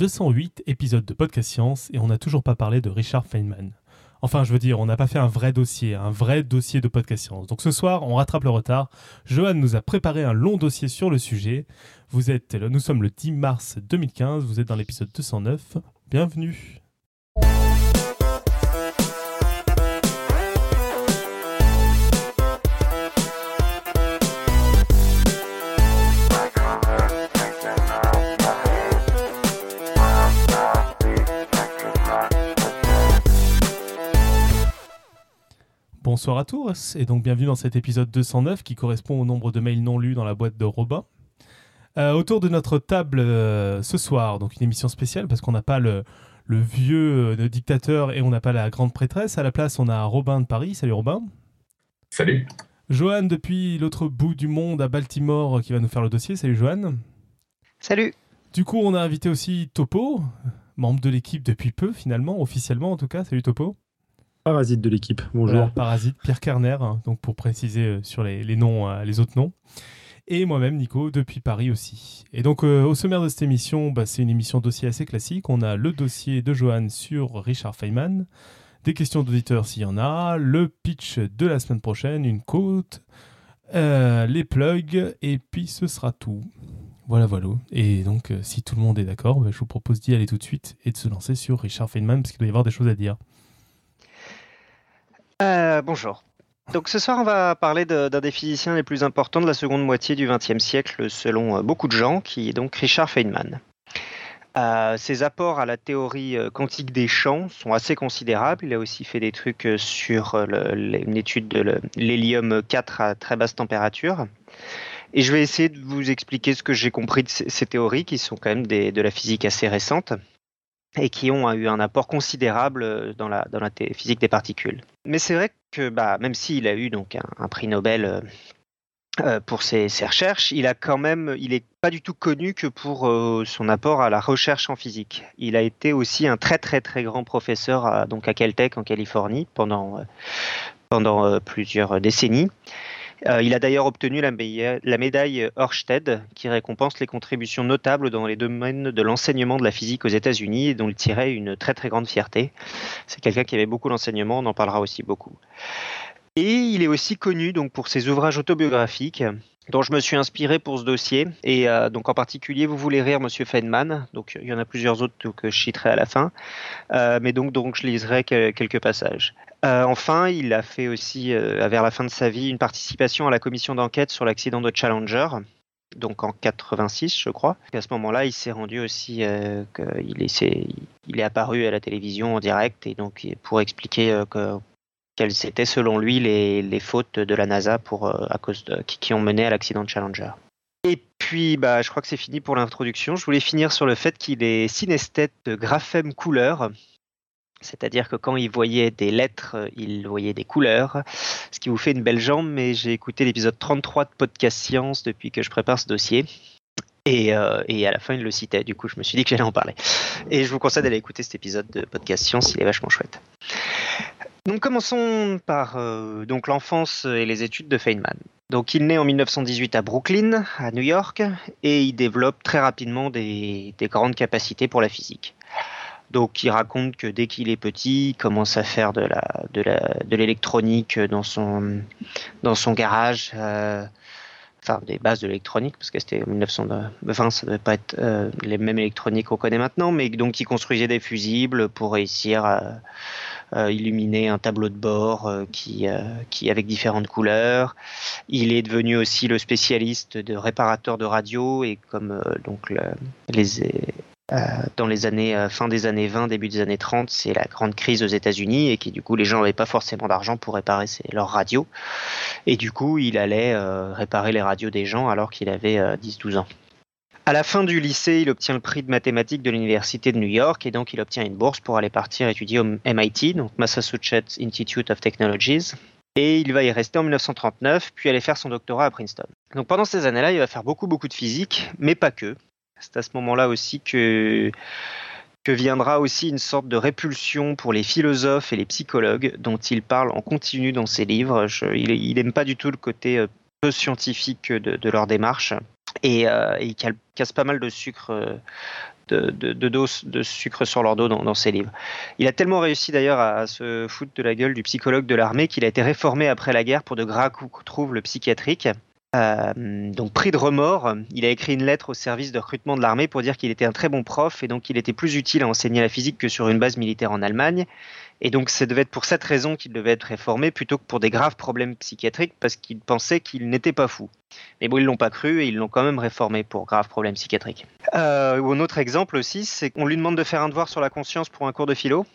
208 épisodes de Podcast Science et on n'a toujours pas parlé de Richard Feynman. Enfin, je veux dire, on n'a pas fait un vrai dossier, un vrai dossier de Podcast Science. Donc ce soir, on rattrape le retard. Johan nous a préparé un long dossier sur le sujet. Vous êtes, nous sommes le 10 mars 2015, vous êtes dans l'épisode 209. Bienvenue. Bonsoir à tous et donc bienvenue dans cet épisode 209 qui correspond au nombre de mails non lus dans la boîte de Robin. Euh, autour de notre table euh, ce soir, donc une émission spéciale parce qu'on n'a pas le, vieux euh, dictateur et on n'a pas la grande prêtresse. À la place, on a Robin de Paris. Salut Robin. Salut. Johan depuis l'autre bout du monde à Baltimore qui va nous faire le dossier. Salut Johan. Salut. Du coup, on a invité aussi Topo, membre de l'équipe depuis peu finalement, officiellement en tout cas. Salut Topo. Parasite de l'équipe. Bonjour. Parasite, Pierre Kerner, hein, donc pour préciser euh, sur les, noms, euh, les autres noms. Et moi-même, Nico, depuis Paris aussi. Et donc, euh, au sommaire de cette émission, bah, c'est une émission dossier assez classique. On a le dossier de Johan sur Richard Feynman, des questions d'auditeurs s'il y en a, le pitch de la semaine prochaine, une côte, les plugs, et puis ce sera tout. Voilà, voilà. Et donc, si tout le monde est d'accord, bah, je vous propose d'y aller tout de suite et de se lancer sur Richard Feynman, parce qu'il doit y avoir des choses à dire. Euh, bonjour. Donc ce soir, on va parler d'un des physiciens les plus importants de la seconde moitié du XXe siècle, selon euh, beaucoup de gens, qui est donc Richard Feynman. Euh, ses apports à la théorie quantique des champs sont assez considérables. Il a aussi fait des trucs sur une étude de l'hélium 4 à très basse température. Et je vais essayer de vous expliquer ce que j'ai compris de ces, théories, qui sont quand même de la physique assez récente et qui ont eu un apport considérable euh, dans la, physique des particules. Mais c'est vrai que bah, même s'il a eu donc un, prix Nobel euh, euh, pour ses, recherches, il a quand même, il est pas du tout connu que pour son apport à la recherche en physique. Il a été aussi un très très très grand professeur à, donc à Caltech en Californie pendant plusieurs décennies. Euh, il a d'ailleurs obtenu la, médaille Oersted, qui récompense les contributions notables dans les domaines de l'enseignement de la physique aux États-Unis et dont il tirait une très très grande fierté. C'est quelqu'un qui avait beaucoup d'enseignement, on en parlera aussi beaucoup. Et il est aussi connu donc pour ses ouvrages autobiographiques dont je me suis inspiré pour ce dossier. Et euh, donc en particulier, vous voulez rire Monsieur Feynman. Donc il y en a plusieurs autres que je citerai à la fin. Euh, mais donc, donc je liserai quelques passages. Euh, enfin, il a fait aussi, vers la fin de sa vie, une participation à la commission d'enquête sur l'accident de Challenger, donc en 86, je crois. à ce moment-là, il s'est rendu aussi, est, il est apparu à la télévision en direct, et donc pour expliquer que, quelles étaient selon lui les, fautes de la NASA pour, euh, à cause de, qui, ont mené à l'accident de Challenger. Et puis, bah, je crois que c'est fini pour l'introduction. Je voulais finir sur le fait qu'il est synesthète de graphème couleur. C'est-à-dire que quand il voyait des lettres, il voyait des couleurs, ce qui vous fait une belle jambe, mais j'ai écouté l'épisode 33 de Podcast Science depuis que je prépare ce dossier. Et, euh, et, à la fin, il le citait. Du coup, je me suis dit que j'allais en parler. Et je vous conseille d'aller écouter cet épisode de Podcast Science, il est vachement chouette. Donc commençons par euh, donc l'enfance et les études de Feynman. Donc il naît en 1918 à Brooklyn, à New York, et il développe très rapidement des, grandes capacités pour la physique. Donc il raconte que dès qu'il est petit, il commence à faire de la de l'électronique dans son dans son garage. Euh, enfin des bases de l'électronique parce que c'était 1920 ça ne devait pas être euh, les mêmes électroniques qu'on connaît maintenant mais donc il construisait des fusibles pour réussir à, euh, illuminer un tableau de bord euh, qui, euh, qui avec différentes couleurs. Il est devenu aussi le spécialiste de réparateur de radio et comme donc les dans les années fin des années 20, début des années 30, c'est la grande crise aux États-Unis et qui du coup les gens n'avaient pas forcément d'argent pour réparer leurs radios et du coup il allait réparer les radios des gens alors qu'il avait 10-12 ans. À la fin du lycée, il obtient le prix de mathématiques de l'Université de New York et donc il obtient une bourse pour aller partir étudier au MIT, donc Massachusetts Institute of Technologies. Et il va y rester en 1939, puis aller faire son doctorat à Princeton. Donc pendant ces années-là, il va faire beaucoup beaucoup de physique, mais pas que. C'est à ce moment-là aussi que que viendra aussi une sorte de répulsion pour les philosophes et les psychologues dont il parle en continu dans ses livres. il n'aime pas du tout le côté euh, peu scientifique de leur démarche et, euh, il casse pas mal de sucre euh, de, doses de sucre sur leur dos dans, ses livres. Il a tellement réussi d'ailleurs à, se foutre de la gueule du psychologue de l'armée qu'il a été réformé après la guerre pour de graves troubles psychiatriques. Euh, donc pris de remords, il a écrit une lettre au service de recrutement de l'armée pour dire qu'il était un très bon prof et donc il était plus utile à enseigner la physique que sur une base militaire en Allemagne. Et donc ça devait être pour cette raison qu'il devait être réformé plutôt que pour des graves problèmes psychiatriques parce qu'il pensait qu'il n'était pas fou. Mais bon, ils l'ont pas cru et ils l'ont quand même réformé pour graves problèmes psychiatriques. Euh, un autre exemple aussi, c'est qu'on lui demande de faire un devoir sur la conscience pour un cours de philo.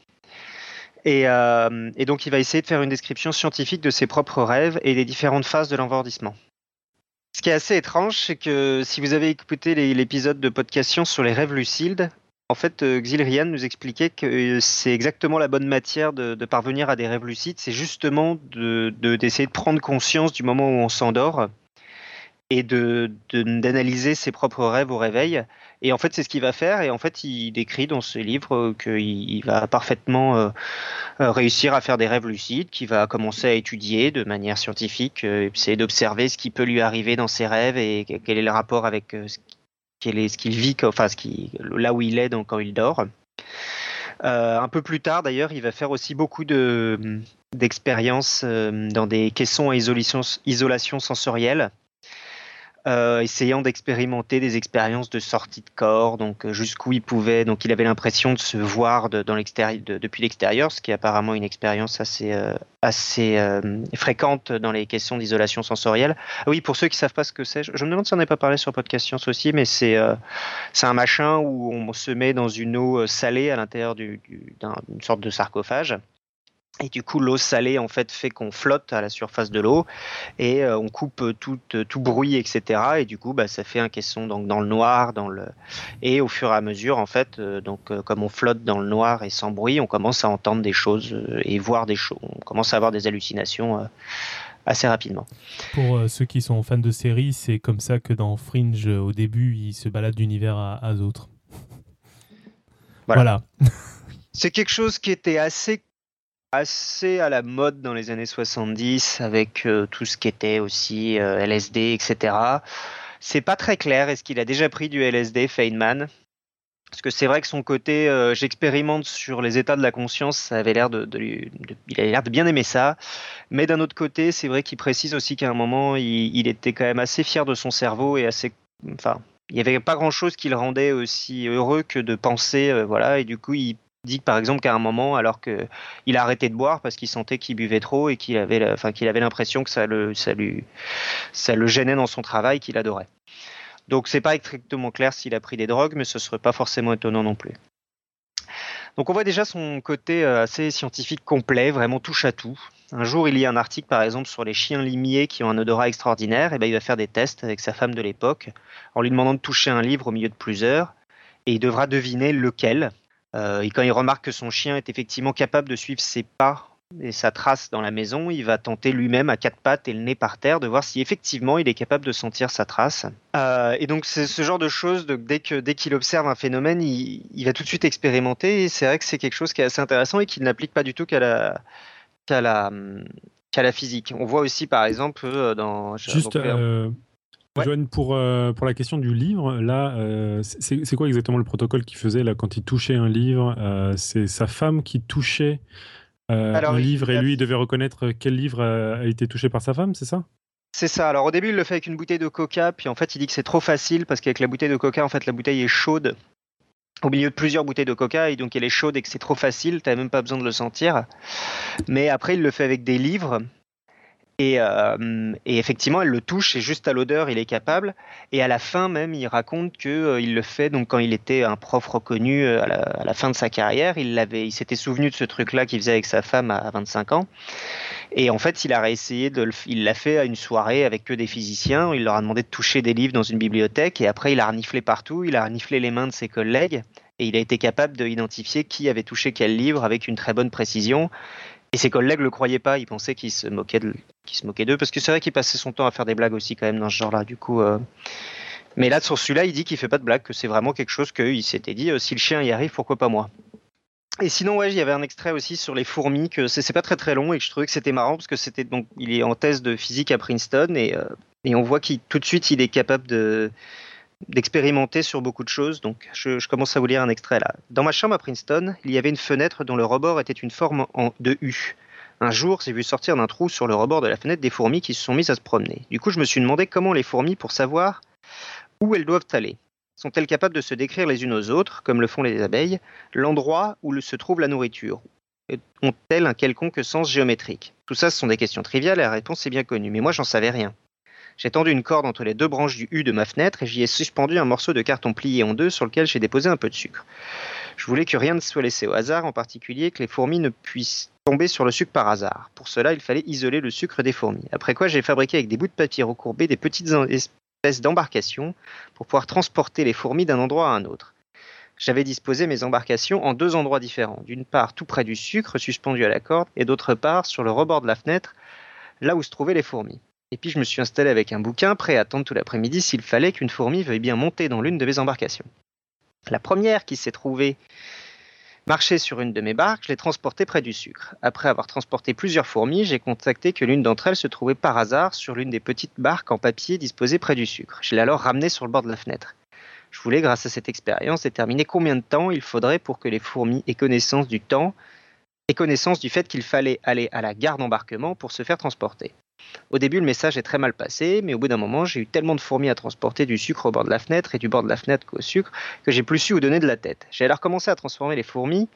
Et, euh, et, donc il va essayer de faire une description scientifique de ses propres rêves et des différentes phases de l'enverdissement. Ce qui est assez étrange, c'est que si vous avez écouté l'épisode de podcast sur les rêves lucides, en fait, euh, Xilrian nous expliquait que euh, c'est exactement la bonne matière de, parvenir à des rêves lucides, c'est justement d'essayer de, de, prendre conscience du moment où on s'endort et d'analyser ses propres rêves au réveil. Et en fait, c'est ce qu'il va faire. Et en fait, il décrit dans ce livre qu'il va parfaitement euh, euh, réussir à faire des rêves lucides, qu'il va commencer à étudier de manière scientifique, euh, essayer d'observer ce qui peut lui arriver dans ses rêves et quel est le rapport avec ce qu'il vit, enfin, là où il est donc, quand il dort. un peu plus tard, d'ailleurs, il va faire aussi beaucoup d'expériences dans des caissons à isolation sensorielle. Euh, essayant d'expérimenter des expériences de sortie de corps, donc euh, jusqu'où il pouvait. Donc il avait l'impression de se voir dans depuis l'extérieur, ce qui est apparemment une expérience assez, euh, assez fréquente dans les questions d'isolation sensorielle. Ah oui, pour ceux qui savent pas ce que c'est, je, me demande si on n'a pas parlé sur Podcast Science aussi, mais c'est un machin où on se met dans une eau salée à l'intérieur d'une sorte de sarcophage. Et du coup, l'eau salée en fait fait qu'on flotte à la surface de l'eau et euh, on coupe tout, euh, tout bruit, etc. Et du coup, bah, ça fait un caisson donc dans le noir, dans le et au fur et à mesure, en fait, euh, donc comme on flotte dans le noir et sans bruit, on commence à entendre des choses et voir des choses. On commence à avoir des hallucinations assez rapidement. Pour ceux qui sont fans de séries, c'est comme ça que dans Fringe, au début, il se balade d'univers à, à d'autres. voilà. c'est quelque chose qui était assez assez à la mode dans les années 70 avec euh, tout ce qui était aussi euh, LSD, etc. C'est pas très clair. Est-ce qu'il a déjà pris du LSD, Feynman? Parce que c'est vrai que son côté, euh, j'expérimente sur les états de la conscience, ça avait l'air de, il avait l'air de bien aimer ça. Mais d'un autre côté, c'est vrai qu'il précise aussi qu'à un moment, il, était quand même assez fier de son cerveau et assez, enfin, il n'y avait pas grand chose qui le rendait aussi heureux que de penser, voilà. Et du coup, il dit par exemple qu'à un moment, alors qu'il a arrêté de boire parce qu'il sentait qu'il buvait trop et qu'il avait, enfin, qu'il avait l'impression que ça le, ça, lui, ça le gênait dans son travail qu'il adorait. Donc c'est pas strictement clair s'il a pris des drogues, mais ce serait pas forcément étonnant non plus. Donc on voit déjà son côté euh, assez scientifique complet, vraiment touche à tout. Un jour, il y a un article par exemple sur les chiens limiers qui ont un odorat extraordinaire, et ben il va faire des tests avec sa femme de l'époque en lui demandant de toucher un livre au milieu de plusieurs, et il devra deviner lequel. Euh, et quand il remarque que son chien est effectivement capable de suivre ses pas et sa trace dans la maison, il va tenter lui-même à quatre pattes et le nez par terre de voir si effectivement il est capable de sentir sa trace. Euh, et donc c'est ce genre de choses, dès que dès qu'il observe un phénomène, il, va tout de suite expérimenter. Et c'est vrai que c'est quelque chose qui est assez intéressant et qu'il n'applique pas du tout qu'à la qu'à la qu'à la physique. On voit aussi par exemple euh, dans juste Joanne, pour, euh, pour la question du livre, là, euh, c'est quoi exactement le protocole qu'il faisait là, quand il touchait un livre euh, C'est sa femme qui touchait un livre et lui, il devait reconnaître quel livre a, été touché par sa femme, c'est ça? C'est ça. Alors au début, il le fait avec une bouteille de coca, puis en fait, il dit que c'est trop facile parce qu'avec la bouteille de coca, en fait, la bouteille est chaude au milieu de plusieurs bouteilles de coca et donc elle est chaude et que c'est trop facile, tu n'as même pas besoin de le sentir. Mais après, il le fait avec des livres euh, et, effectivement, elle le touche et juste à l'odeur, il est capable. Et à la fin même, il raconte que euh, il le fait donc quand il était un prof reconnu euh, à la, fin de sa carrière, il il s'était souvenu de ce truc-là qu'il faisait avec sa femme à, 25 ans. Et en fait, il a réessayé il l'a fait à une soirée avec que des physiciens. Il leur a demandé de toucher des livres dans une bibliothèque et après, il a reniflé partout. Il a reniflé les mains de ses collègues et il a été capable d'identifier qui avait touché quel livre avec une très bonne précision. Et ses collègues le croyaient pas, ils pensaient qu'il se moquait d'eux, parce que c'est vrai qu'il passait son temps à faire des blagues aussi quand même dans ce genre-là. Du coup, euh. mais là sur celui-là, il dit qu'il fait pas de blagues, que c'est vraiment quelque chose qu'il s'était dit euh, si le chien y arrive, pourquoi pas moi? Et sinon, ouais, il y avait un extrait aussi sur les fourmis que c'est pas très très long et que je trouvais que c'était marrant parce que c'était donc il est en thèse de physique à Princeton et, euh, et on voit qu'il tout de suite il est capable de d'expérimenter sur beaucoup de choses. Donc, je, commence à vous lire un extrait là. Dans ma chambre à Princeton, il y avait une fenêtre dont le rebord était une forme de U. Un jour, j'ai vu sortir d'un trou sur le rebord de la fenêtre des fourmis qui se sont mises à se promener. Du coup, je me suis demandé comment les fourmis, pour savoir où elles doivent aller, sont-elles capables de se décrire les unes aux autres, comme le font les abeilles, l'endroit où se trouve la nourriture? Ont-elles un quelconque sens géométrique? Tout ça, ce sont des questions triviales et la réponse est bien connue, mais moi, j'en savais rien. J'ai tendu une corde entre les deux branches du U de ma fenêtre et j'y ai suspendu un morceau de carton plié en deux sur lequel j'ai déposé un peu de sucre. Je voulais que rien ne soit laissé au hasard, en particulier que les fourmis ne puissent tomber sur le sucre par hasard. Pour cela, il fallait isoler le sucre des fourmis. Après quoi, j'ai fabriqué avec des bouts de papier recourbés des petites espèces d'embarcations pour pouvoir transporter les fourmis d'un endroit à un autre. J'avais disposé mes embarcations en deux endroits différents. D'une part, tout près du sucre suspendu à la corde, et d'autre part, sur le rebord de la fenêtre, là où se trouvaient les fourmis. Et puis je me suis installé avec un bouquin, prêt à attendre tout l'après-midi s'il fallait qu'une fourmi veuille bien monter dans l'une de mes embarcations. La première qui s'est trouvée marcher sur une de mes barques, je l'ai transportée près du sucre. Après avoir transporté plusieurs fourmis, j'ai contacté que l'une d'entre elles se trouvait par hasard sur l'une des petites barques en papier disposées près du sucre. Je l'ai alors ramenée sur le bord de la fenêtre. Je voulais, grâce à cette expérience, déterminer combien de temps il faudrait pour que les fourmis aient connaissance du temps et connaissance du fait qu'il fallait aller à la gare d'embarquement pour se faire transporter. Au début, le message est très mal passé, mais au bout d'un moment, j'ai eu tellement de fourmis à transporter du sucre au bord de la fenêtre et du bord de la fenêtre qu'au sucre que j'ai plus su où donner de la tête. J'ai alors commencé à transformer les fourmis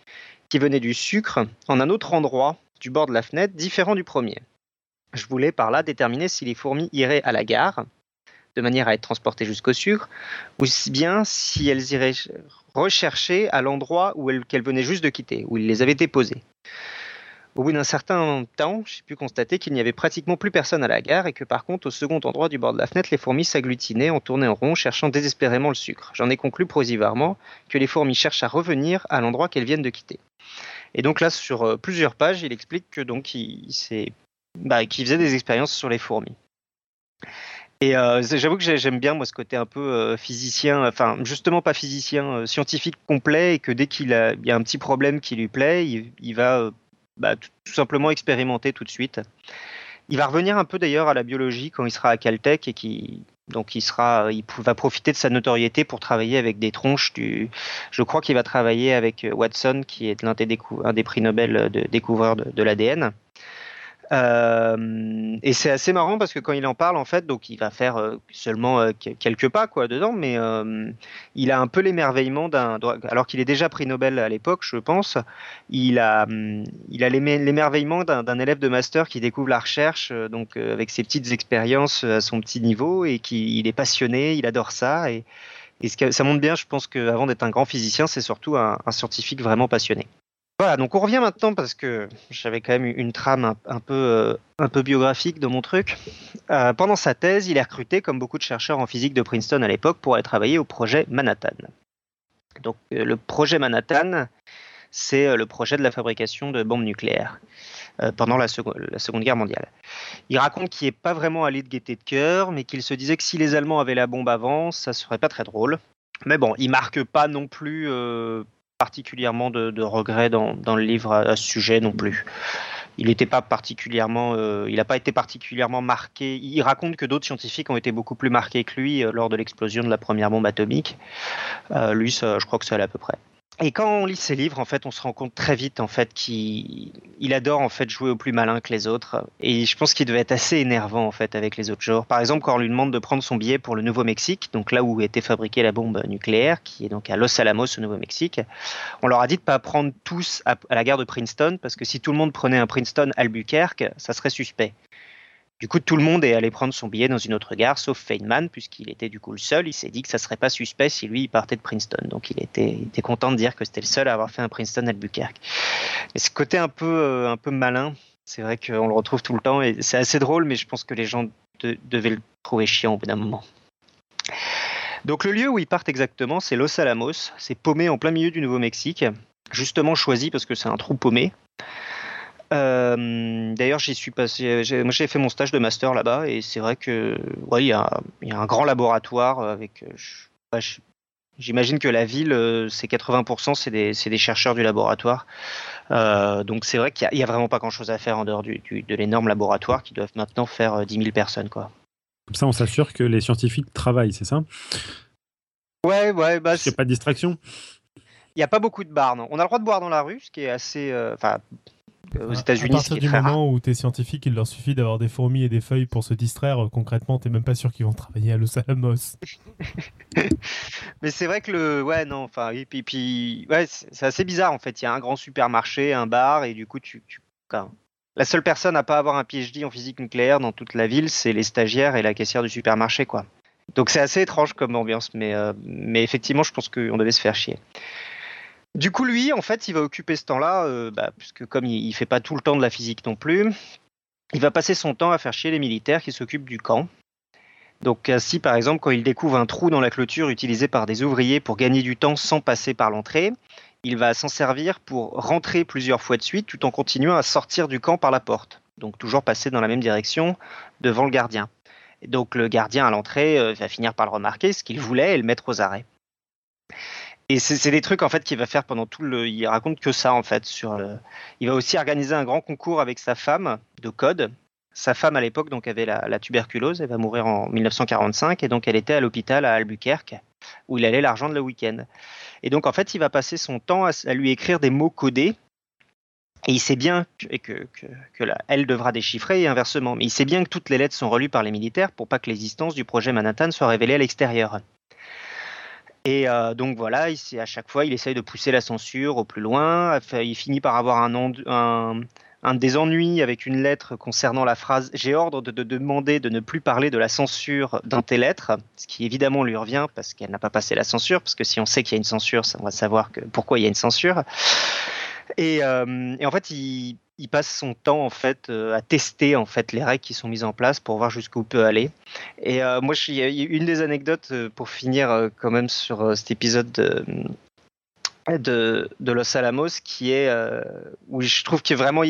qui venaient du sucre en un autre endroit du bord de la fenêtre différent du premier. Je voulais par là déterminer si les fourmis iraient à la gare, de manière à être transportées jusqu'au sucre, ou bien si elles iraient rechercher à l'endroit où qu'elles venaient juste de quitter, où ils les avaient déposées. Au bout d'un certain temps, j'ai pu constater qu'il n'y avait pratiquement plus personne à la gare et que par contre, au second endroit du bord de la fenêtre, les fourmis s'agglutinaient en tournaient en rond, cherchant désespérément le sucre. J'en ai conclu provisoirement que les fourmis cherchent à revenir à l'endroit qu'elles viennent de quitter. Et donc là, sur euh, plusieurs pages, il explique que donc il, bah, faisait des expériences sur les fourmis. Et euh, j'avoue que j'aime bien moi ce côté un peu euh, physicien, enfin justement pas physicien, scientifique complet, et que dès qu'il y a un petit problème qui lui plaît, il va bah, tout, simplement expérimenter tout de suite. Il va revenir un peu d'ailleurs à la biologie quand il sera à Caltech et qui donc il sera, il va profiter de sa notoriété pour travailler avec des tronches du. Je crois qu'il va travailler avec Watson, qui est l'un des, un des prix Nobel de découvreur de l'ADN. Euh, et c'est assez marrant parce que quand il en parle, en fait, donc il va faire euh, seulement euh, quelques pas quoi dedans, mais il a un peu l'émerveillement d'un. Alors qu'il est déjà prix Nobel à l'époque, je pense, il a, il a l'émerveillement d'un élève de master qui découvre la recherche, donc avec ses petites expériences à son petit niveau et qui il est passionné, il adore ça et, et ça montre bien, je pense qu'avant d'être un grand physicien, c'est surtout un scientifique vraiment passionné. Voilà, donc on revient maintenant parce que j'avais quand même une trame un, peu, euh, peu biographique de mon truc. Euh, pendant sa thèse, il est recruté, comme beaucoup de chercheurs en physique de Princeton à l'époque, pour aller travailler au projet Manhattan. Donc euh, le projet Manhattan, c'est le projet de la fabrication de bombes nucléaires pendant la, Seconde Guerre mondiale. Il raconte qu'il n'est pas vraiment allé de gaieté de cœur, mais qu'il se disait que si les Allemands avaient la bombe avant, ça serait pas très drôle. Mais bon, il marque pas non plus particulièrement de, regrets dans, le livre à, ce sujet non plus. Il n'était pas particulièrement, euh, il n'a pas été particulièrement marqué. Il raconte que d'autres scientifiques ont été beaucoup plus marqués que lui euh, lors de l'explosion de la première bombe atomique. Euh, lui, je crois que allait à peu près. Et quand on lit ses livres, en fait, on se rend compte très vite, en fait, qu'il adore en fait jouer au plus malin que les autres. Et je pense qu'il devait être assez énervant, en fait, avec les autres genres. Par exemple, quand on lui demande de prendre son billet pour le Nouveau-Mexique, donc là où était fabriquée la bombe nucléaire, qui est donc à Los Alamos au Nouveau-Mexique, on leur a dit de pas prendre tous à, à la gare de Princeton, parce que si tout le monde prenait un Princeton Albuquerque, ça serait suspect. Du coup, tout le monde est allé prendre son billet dans une autre gare, sauf Feynman, puisqu'il était du coup le seul. Il s'est dit que ça serait pas suspect si lui il partait de Princeton. Donc il était, content de dire que c'était le seul à avoir fait un Princeton Albuquerque. Et ce côté un peu, euh, un peu malin, c'est vrai qu'on le retrouve tout le temps et c'est assez drôle, mais je pense que les gens devaient le trouver chiant au bout d'un moment. Donc le lieu où ils partent exactement, c'est Los Alamos. C'est paumé en plein milieu du Nouveau-Mexique, justement choisi parce que c'est un trou paumé. Euh, d'ailleurs, j'y suis passé. Moi, j'ai fait mon stage de master là-bas, et c'est vrai que, ouais, il y a, un grand laboratoire avec. Euh, j'imagine que la ville, euh, c'est 80%, c'est des, des, chercheurs du laboratoire. donc c'est vrai qu'il n'y a, vraiment pas grand-chose à faire en dehors du, de l'énorme laboratoire qui doivent maintenant faire 10 000 personnes. Quoi. Comme ça, on s'assure que les scientifiques travaillent, c'est ça? Ouais, ouais, bah. Il n'y a pas de distraction. Il n'y a pas beaucoup de bars, non. On a le droit de boire dans la rue, ce qui est assez. Euh, enfin, aux États-Unis, à partir du moment où tu es scientifique, il leur suffit d'avoir des fourmis et des feuilles pour se distraire. Concrètement, t'es même pas sûr qu'ils vont travailler à Los Alamos. Mais c'est vrai que le, ouais, non, enfin, et puis, puis ouais, c'est assez bizarre en fait. Il y a un grand supermarché, un bar, et du coup, tu, tu... la seule personne à pas avoir un PhD en physique nucléaire dans toute la ville, c'est les stagiaires et la caissière du supermarché, quoi. Donc c'est assez étrange comme ambiance, mais, euh, mais effectivement, je pense qu'on devait se faire chier. Du coup, lui, en fait, il va occuper ce temps-là, euh, bah, puisque comme il, ne fait pas tout le temps de la physique non plus, il va passer son temps à faire chier les militaires qui s'occupent du camp. Donc ainsi, par exemple, quand il découvre un trou dans la clôture utilisé par des ouvriers pour gagner du temps sans passer par l'entrée, il va s'en servir pour rentrer plusieurs fois de suite tout en continuant à sortir du camp par la porte. Donc toujours passer dans la même direction devant le gardien. Et donc le gardien à l'entrée euh, va finir par le remarquer, ce qu'il voulait, et le mettre aux arrêts. Et c'est des trucs en fait qu'il va faire pendant tout le. Il raconte que ça en fait. Sur Il va aussi organiser un grand concours avec sa femme de code. Sa femme à l'époque donc avait la, tuberculose. Elle va mourir en 1945 et donc elle était à l'hôpital à Albuquerque où il allait l'argent de le week-end. Et donc en fait il va passer son temps à, lui écrire des mots codés. Et il sait bien que, que, que, elle devra déchiffrer et inversement. Mais il sait bien que toutes les lettres sont relues par les militaires pour pas que l'existence du projet Manhattan soit révélée à l'extérieur. Et euh, donc voilà, il, à chaque fois, il essaye de pousser la censure au plus loin. Il finit par avoir un, des avec une lettre concernant la phrase J'ai ordre de, demander de ne plus parler de la censure dans tes lettres, ce qui évidemment lui revient parce qu'elle n'a pas passé la censure, parce que si on sait qu'il y a une censure, on va savoir pourquoi il y a une censure. Et, euh, et en fait, il, il passe son temps en fait euh, à tester en fait les règles qui sont mises en place pour voir jusqu'où peut aller. Et euh, moi, a une des anecdotes euh, pour finir quand même sur cet épisode de, de, Los Alamos qui est où je trouve qu'il est vraiment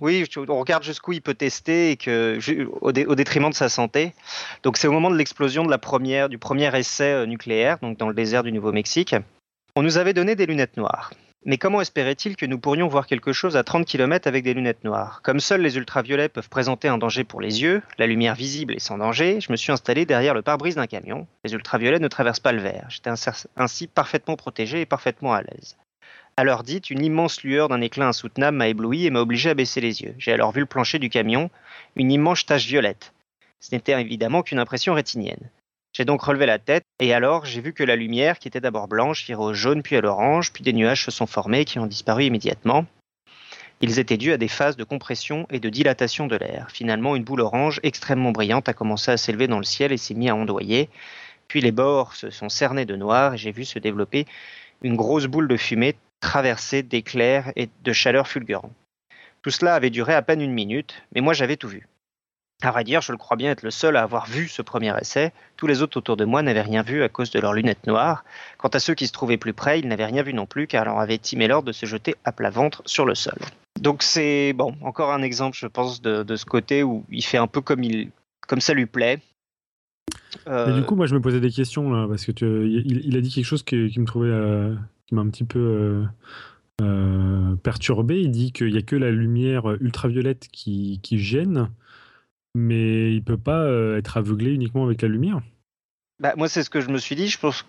oui, on regarde jusqu'où il peut tester et que au, détriment de sa santé. Donc c'est au moment de l'explosion de la première du premier essai nucléaire, donc dans le désert du Nouveau-Mexique. On nous avait donné des lunettes noires. Mais comment espérait-il que nous pourrions voir quelque chose à 30 km avec des lunettes noires? Comme seuls les ultraviolets peuvent présenter un danger pour les yeux, la lumière visible est sans danger, je me suis installé derrière le pare-brise d'un camion. Les ultraviolets ne traversent pas le verre. J'étais ainsi parfaitement protégé et parfaitement à l'aise. À l'heure dite, une immense lueur d'un éclat insoutenable m'a ébloui et m'a obligé à baisser les yeux. J'ai alors vu le plancher du camion, une immense tache violette. Ce n'était évidemment qu'une impression rétinienne. J'ai donc relevé la tête, et alors j'ai vu que la lumière, qui était d'abord blanche, virait au jaune puis à l'orange, puis des nuages se sont formés qui ont disparu immédiatement. Ils étaient dus à des phases de compression et de dilatation de l'air. Finalement, une boule orange extrêmement brillante a commencé à s'élever dans le ciel et s'est mis à ondoyer. Puis les bords se sont cernés de noir et j'ai vu se développer une grosse boule de fumée traversée d'éclairs et de chaleur fulgurante. Tout cela avait duré à peine une minute, mais moi j'avais tout vu. À vrai dire, je le crois bien être le seul à avoir vu ce premier essai. Tous les autres autour de moi n'avaient rien vu à cause de leurs lunettes noires. Quant à ceux qui se trouvaient plus près, ils n'avaient rien vu non plus car leur avait timé l'ordre de se jeter à plat ventre sur le sol. Donc c'est bon, encore un exemple, je pense, de, ce côté où il fait un peu comme, il, comme ça lui plaît. Euh... du coup, moi, je me posais des questions là, parce que il, a dit quelque chose qui, me trouvait, euh, qui m'a un petit peu euh, perturbé. Il dit qu'il n'y a que la lumière ultraviolette qui gêne mais il peut pas euh, être aveuglé uniquement avec la lumière. Bah, moi, c'est ce que je me suis dit. Je pense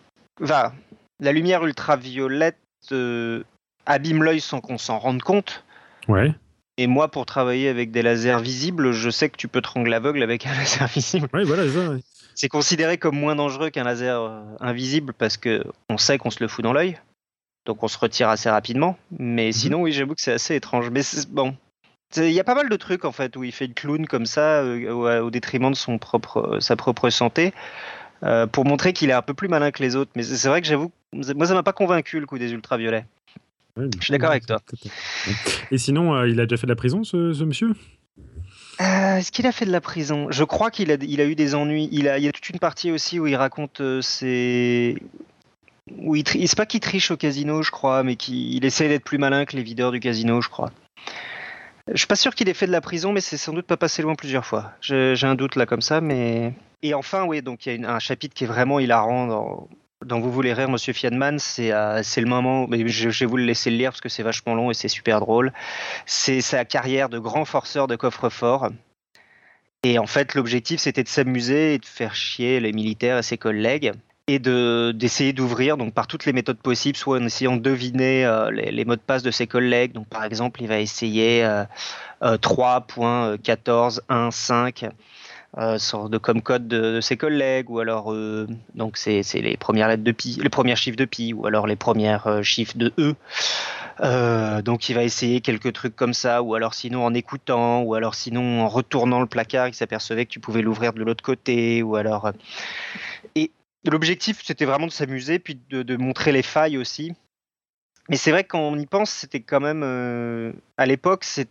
la lumière ultraviolette euh, abîme l'œil sans qu'on s'en rende compte. Ouais. Et moi, pour travailler avec des lasers visibles, je sais que tu peux te rendre aveugle avec un laser visible. Ouais, voilà ça. C'est considéré comme moins dangereux qu'un laser euh, invisible parce que on sait qu'on se le fout dans l'œil. Donc on se retire assez rapidement. Mais mhm. sinon, oui, j'avoue que c'est assez étrange. Mais bon, il y a pas mal de trucs en fait où il fait le clown comme ça euh, au, détriment de son propre, euh, sa propre santé euh, pour montrer qu'il est un peu plus malin que les autres. Mais c'est vrai que j'avoue, moi ça m'a pas convaincu le coup des ultraviolets. je suis d'accord avec toi. Et sinon, il a déjà fait de la prison ce, monsieur? Est-ce qu'il a fait de la prison? Je crois qu'il a, il a eu des ennuis. Il, a, il y a toute une partie aussi où il raconte ses. Où il, c'est pas qu'il triche au casino, je crois, mais qu'il essaie d'être plus malin que les videurs du casino, je crois. Je suis pas sûr qu'il ait fait de la prison, mais c'est sans doute pas passé loin plusieurs fois. J'ai un doute là comme ça, mais. Et enfin, oui, donc il y a un chapitre qui est vraiment hilarant dans, dans Vous voulez rire, Monsieur Fiadman. C'est euh, le moment. Mais je, je, vais vous le laisser lire parce que c'est vachement long et c'est super drôle. C'est sa carrière de grand forceur de coffre-fort. Et en fait, l'objectif, c'était de s'amuser et de faire chier les militaires et ses collègues. Et d'essayer d'ouvrir donc par toutes les méthodes possibles, soit en essayant de deviner euh, les, mots de passe de ses collègues. Donc par exemple, il va essayer euh, euh, 3.14.1.5 euh, sort de comme code de, ses collègues, ou alors euh, donc c'est les premières lettres de pi, les premiers chiffres de pi, ou alors les premières euh, chiffres de e. Euh, donc il va essayer quelques trucs comme ça, ou alors sinon en écoutant, ou alors sinon en retournant le placard, il s'apercevait que tu pouvais l'ouvrir de l'autre côté, ou alors. L'objectif c'était vraiment de s'amuser, puis de, montrer les failles aussi. Mais c'est vrai qu'on y pense, c'était quand même à l'époque, c'était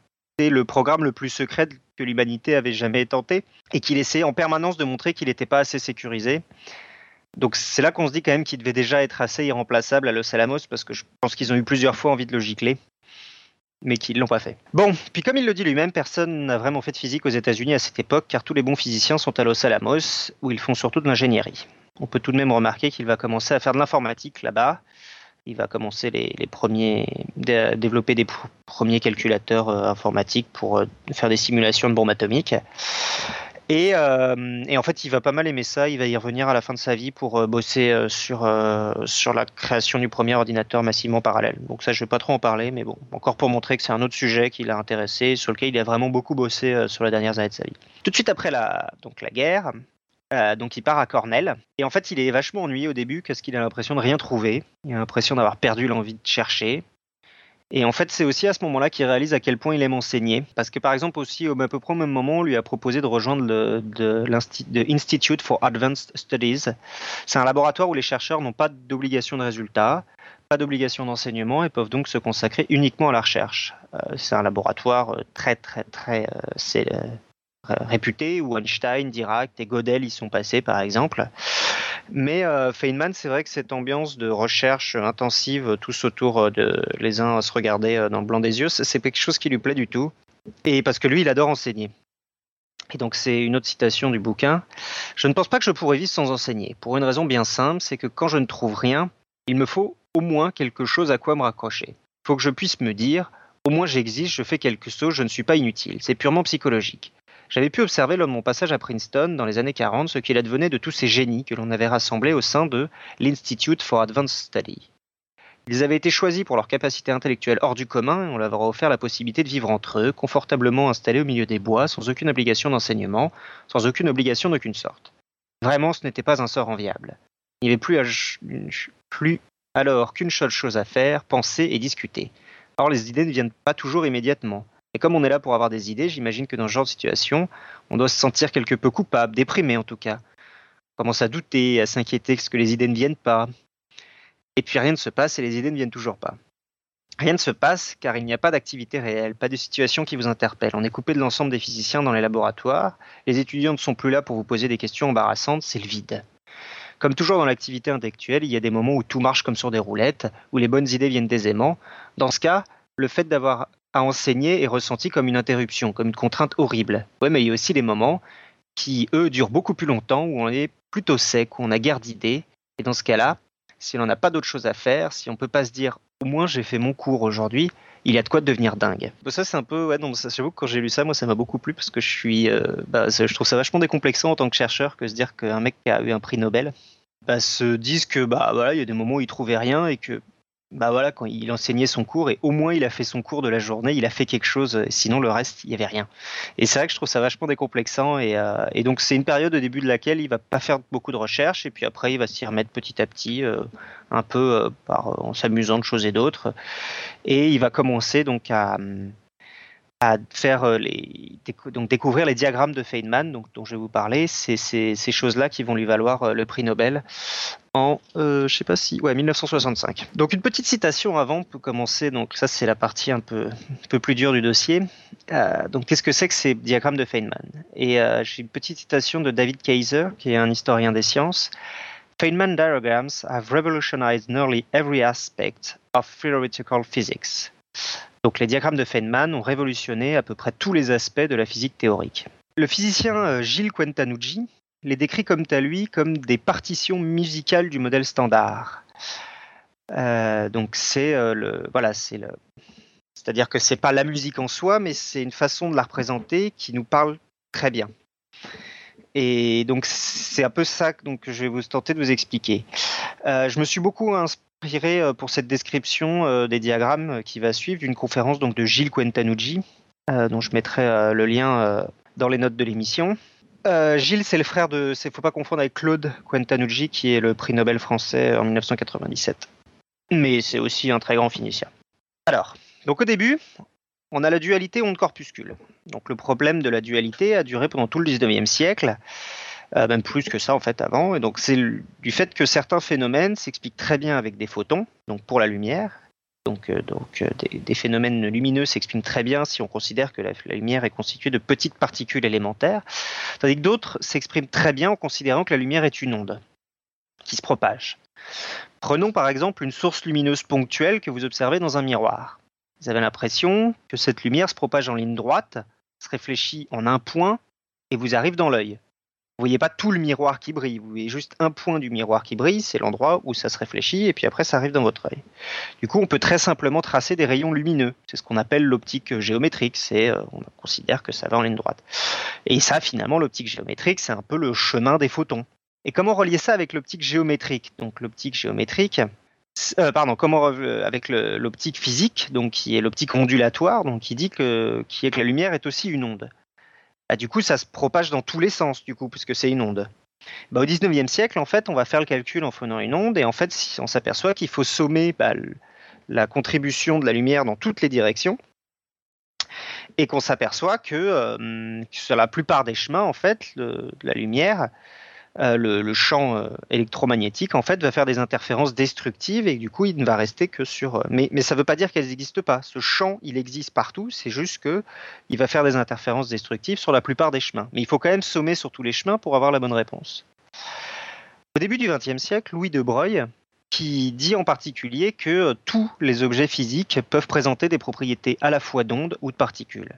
le programme le plus secret que l'humanité avait jamais tenté et qu'il essayait en permanence de montrer qu'il n'était pas assez sécurisé. Donc c'est là qu'on se dit quand même qu'il devait déjà être assez irremplaçable à Los Alamos parce que je pense qu'ils ont eu plusieurs fois envie de le gicler mais qu'ils l'ont pas fait. Bon, puis comme il le dit lui-même, personne n'a vraiment fait de physique aux États-Unis à cette époque, car tous les bons physiciens sont à Los Alamos, où ils font surtout de l'ingénierie. On peut tout de même remarquer qu'il va commencer à faire de l'informatique là-bas, il va commencer les, premiers, développer des premiers calculateurs euh, informatiques pour euh, faire des simulations de bombes atomiques. Euh, et, en fait, il va pas mal aimer ça. Il va y revenir à la fin de sa vie pour bosser sur, sur la création du premier ordinateur massivement parallèle. Donc ça, je vais pas trop en parler, mais bon, encore pour montrer que c'est un autre sujet qui l'a intéressé, sur lequel il a vraiment beaucoup bossé sur les dernières années de sa vie. Tout de suite après la, donc la guerre, euh, donc il part à Cornell. Et en fait, il est vachement ennuyé au début parce qu'il a l'impression de rien trouver. Il a l'impression d'avoir perdu l'envie de chercher. Et en fait, c'est aussi à ce moment-là qu'il réalise à quel point il aime enseigner. Parce que par exemple, aussi au, à peu près au même moment, on lui a proposé de rejoindre le Institute for Advanced Studies. C'est un laboratoire où les chercheurs n'ont pas d'obligation de résultat, pas d'obligation d'enseignement et peuvent donc se consacrer uniquement à la recherche. Euh, c'est un laboratoire euh, très, très, très réputés, où Einstein, Dirac et Gödel y sont passés par exemple. Mais euh, Feynman, c'est vrai que cette ambiance de recherche intensive, tous autour euh, de les uns à se regarder euh, dans le blanc des yeux, c'est quelque chose qui lui plaît du tout. Et parce que lui, il adore enseigner. Et donc c'est une autre citation du bouquin. Je ne pense pas que je pourrais vivre sans enseigner. Pour une raison bien simple, c'est que quand je ne trouve rien, il me faut au moins quelque chose à quoi me raccrocher. Il faut que je puisse me dire, au moins j'existe, je fais quelque chose, je ne suis pas inutile. C'est purement psychologique. J'avais pu observer lors de mon passage à Princeton dans les années 40 ce qu'il advenait de tous ces génies que l'on avait rassemblés au sein de l'Institute for Advanced Study. Ils avaient été choisis pour leur capacité intellectuelle hors du commun et on leur a offert la possibilité de vivre entre eux, confortablement installés au milieu des bois, sans aucune obligation d'enseignement, sans aucune obligation d'aucune sorte. Vraiment, ce n'était pas un sort enviable. Il n'y avait plus, plus alors qu'une seule chose à faire, penser et discuter. Or, les idées ne viennent pas toujours immédiatement. Et comme on est là pour avoir des idées, j'imagine que dans ce genre de situation, on doit se sentir quelque peu coupable, déprimé en tout cas. On commence à douter, à s'inquiéter que les idées ne viennent pas. Et puis rien ne se passe et les idées ne viennent toujours pas. Rien ne se passe car il n'y a pas d'activité réelle, pas de situation qui vous interpelle. On est coupé de l'ensemble des physiciens dans les laboratoires. Les étudiants ne sont plus là pour vous poser des questions embarrassantes, c'est le vide. Comme toujours dans l'activité intellectuelle, il y a des moments où tout marche comme sur des roulettes, où les bonnes idées viennent aisément. Dans ce cas, le fait d'avoir à enseigner est ressenti comme une interruption, comme une contrainte horrible. Ouais, mais il y a aussi les moments qui, eux, durent beaucoup plus longtemps, où on est plutôt sec, où on a guère d'idées. Et dans ce cas-là, si on n'a pas d'autre chose à faire, si on peut pas se dire au moins j'ai fait mon cours aujourd'hui, il y a de quoi devenir dingue. Ça c'est un peu, ouais, non, j'avoue que quand j'ai lu ça, moi ça m'a beaucoup plu parce que je suis, euh, bah, je trouve ça vachement décomplexant en tant que chercheur que se dire qu'un mec qui a eu un prix Nobel, bah, se dise que bah voilà, il y a des moments où il trouvait rien et que bah voilà, quand il enseignait son cours et au moins il a fait son cours de la journée, il a fait quelque chose, sinon le reste, il n'y avait rien. Et c'est vrai que je trouve ça vachement décomplexant et, euh, et donc c'est une période au début de laquelle il va pas faire beaucoup de recherches et puis après il va s'y remettre petit à petit, euh, un peu euh, par, en s'amusant de choses et d'autres. Et il va commencer donc à, à faire euh, donc découvrir les diagrammes de Feynman, dont je vais vous parler. C'est ces choses-là qui vont lui valoir euh, le prix Nobel en, euh, je sais pas si, ouais, 1965. Donc une petite citation avant pour commencer. Donc ça c'est la partie un peu, un peu plus dure du dossier. Euh, donc qu'est-ce que c'est que ces diagrammes de Feynman? Et j'ai une petite citation de David Kaiser, qui est un historien des sciences. Feynman diagrams have revolutionized nearly every aspect of theoretical physics. Donc les diagrammes de Feynman ont révolutionné à peu près tous les aspects de la physique théorique. Le physicien euh, Gilles Quentanucci les décrit comme à lui comme des partitions musicales du modèle standard. Euh, donc c'est euh, le voilà c'est le c'est-à-dire que c'est pas la musique en soi mais c'est une façon de la représenter qui nous parle très bien. Et donc c'est un peu ça donc, que je vais vous tenter de vous expliquer. je me suis beaucoup inspiré pour cette description des diagrammes qui va suivre d'une conférence donc, de Gilles Quentanucci, dont je mettrai le lien dans les notes de l'émission. Gilles, c'est le frère de. Il ne faut pas confondre avec Claude Quentanucci, qui est le prix Nobel français en 1997. Mais c'est aussi un très grand physicien. Alors, donc au début, on a la dualité onde-corpuscule. Donc le problème de la dualité a duré pendant tout le 19e siècle, euh, même plus que ça en fait avant. Et donc c'est du fait que certains phénomènes s'expliquent très bien avec des photons, donc pour la lumière. Donc, euh, donc euh, des, phénomènes lumineux s'expriment très bien si on considère que la, lumière est constituée de petites particules élémentaires, tandis que d'autres s'expriment très bien en considérant que la lumière est une onde qui se propage. Prenons par exemple une source lumineuse ponctuelle que vous observez dans un miroir. Vous avez l'impression que cette lumière se propage en ligne droite, se réfléchit en un point et vous arrive dans l'œil. Vous voyez pas tout le miroir qui brille, vous voyez juste un point du miroir qui brille, c'est l'endroit où ça se réfléchit et puis après ça arrive dans votre œil. Du coup, on peut très simplement tracer des rayons lumineux. C'est ce qu'on appelle l'optique géométrique. C'est euh, on considère que ça va en ligne droite. Et ça, finalement, l'optique géométrique, c'est un peu le chemin des photons. Et comment relier ça avec l'optique géométrique? Donc l'optique géométrique, euh, pardon, comment avec l'optique physique, donc qui est l'optique ondulatoire, donc qui dit que la lumière est aussi une onde. Bah, du coup, ça se propage dans tous les sens, du coup, puisque c'est une onde. Bah, au 19e siècle, en fait, on va faire le calcul en prenant une onde, et en fait, on s'aperçoit qu'il faut sommer bah, la contribution de la lumière dans toutes les directions, et qu'on s'aperçoit que, euh, sur la plupart des chemins, en fait, la lumière, euh, le, champ euh, électromagnétique en fait va faire des interférences destructives et du coup il ne va rester que sur. Euh, mais, mais ça ne veut pas dire qu'elles n'existent pas. Ce champ il existe partout, c'est juste que il va faire des interférences destructives sur la plupart des chemins. Mais il faut quand même sommer sur tous les chemins pour avoir la bonne réponse. Au début du XXe siècle, Louis de Broglie qui dit en particulier que tous les objets physiques peuvent présenter des propriétés à la fois d'ondes ou de particules.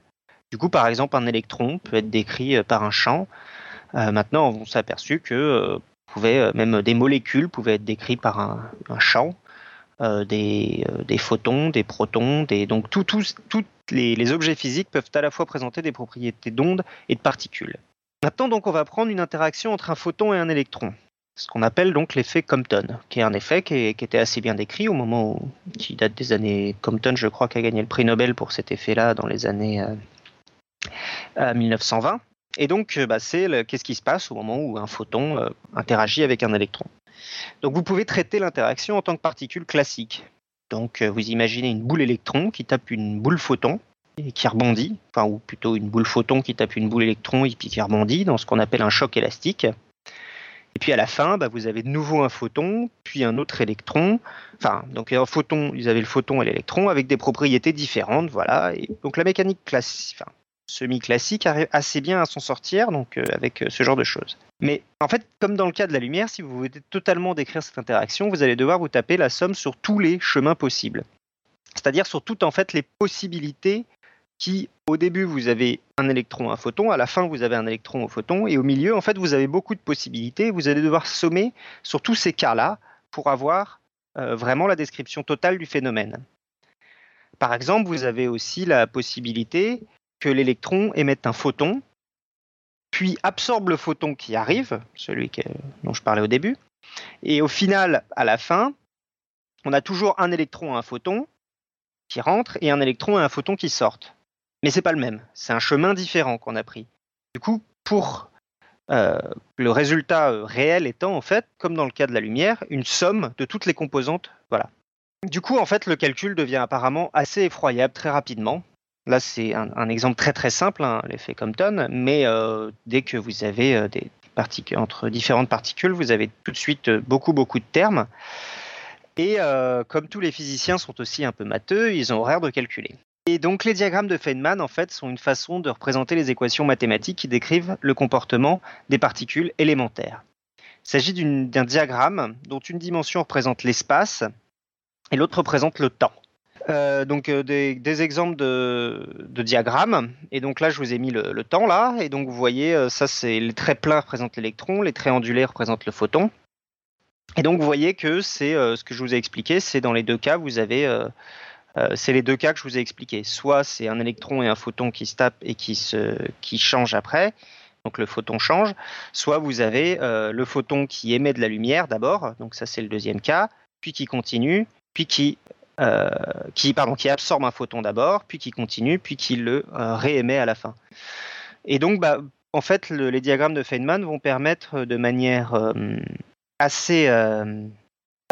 Du coup, par exemple, un électron peut être décrit par un champ, maintenant, on s'est aperçu que euh, euh, même des molécules pouvaient être décrites par un, champ, des, photons, des protons, des, donc tous les, les, objets physiques peuvent à la fois présenter des propriétés d'ondes et de particules. Maintenant, donc, on va prendre une interaction entre un photon et un électron, ce qu'on appelle donc l'effet Compton, qui est un effet qui, était assez bien décrit au moment où, qui date des années Compton, je crois, qui a gagné le prix Nobel pour cet effet-là dans les années 1920. Et donc, euh, bah, c'est qu'est-ce qui se passe au moment où un photon euh, interagit avec un électron. Donc, vous pouvez traiter l'interaction en tant que particule classique. Donc, euh, vous imaginez une boule électron qui tape une boule photon et qui rebondit, enfin, ou plutôt une boule photon qui tape une boule électron et puis qui rebondit dans ce qu'on appelle un choc élastique. Et puis à la fin, bah, vous avez de nouveau un photon, puis un autre électron. Enfin, donc un photon, vous avez le photon et l'électron avec des propriétés différentes, voilà. Donc la mécanique classique, semi-classique arrive assez bien à s'en sortir donc euh, avec euh, ce genre de choses. Mais en fait, comme dans le cas de la lumière, si vous voulez totalement décrire cette interaction, vous allez devoir vous taper la somme sur tous les chemins possibles. C'est-à-dire sur toutes en fait les possibilités qui, au début, vous avez un électron, un photon, à la fin, vous avez un électron, un photon, et au milieu, en fait, vous avez beaucoup de possibilités. Vous allez devoir sommer sur tous ces cas-là pour avoir euh, vraiment la description totale du phénomène. Par exemple, vous avez aussi la possibilité l'électron émette un photon, puis absorbe le photon qui arrive, celui dont je parlais au début, et au final, à la fin, on a toujours un électron et un photon qui rentrent et un électron et un photon qui sortent. Mais c'est pas le même, c'est un chemin différent qu'on a pris. Du coup, pour euh, le résultat euh, réel étant en fait, comme dans le cas de la lumière, une somme de toutes les composantes. Voilà. Du coup, en fait, le calcul devient apparemment assez effroyable très rapidement. Là, c'est un, exemple très très simple, hein, l'effet Compton, mais euh, dès que vous avez euh, des particules entre différentes particules, vous avez tout de suite euh, beaucoup de termes. Et comme tous les physiciens sont aussi un peu matheux, ils ont horreur de calculer. Et donc les diagrammes de Feynman, en fait, sont une façon de représenter les équations mathématiques qui décrivent le comportement des particules élémentaires. Il s'agit d'un diagramme dont une dimension représente l'espace et l'autre représente le temps. Euh, donc euh, des, exemples de, diagrammes. Et donc là, je vous ai mis le, temps là. Et donc vous voyez, euh, ça c'est les traits pleins représentent l'électron, les traits ondulés représentent le photon. Et donc vous voyez que c'est ce que je vous ai expliqué, c'est dans les deux cas, vous avez, c'est les deux cas que je vous ai expliqué. Soit c'est un électron et un photon qui se tapent et qui se, qui changent après. donc le photon change, soit vous avez le photon qui émet de la lumière d'abord, donc ça c'est le deuxième cas, puis qui continue, puis qui qui, pardon, qui absorbe un photon d'abord, puis qui continue, puis qui le réémet à la fin. Et donc, bah, en fait, les diagrammes de Feynman vont permettre de manière assez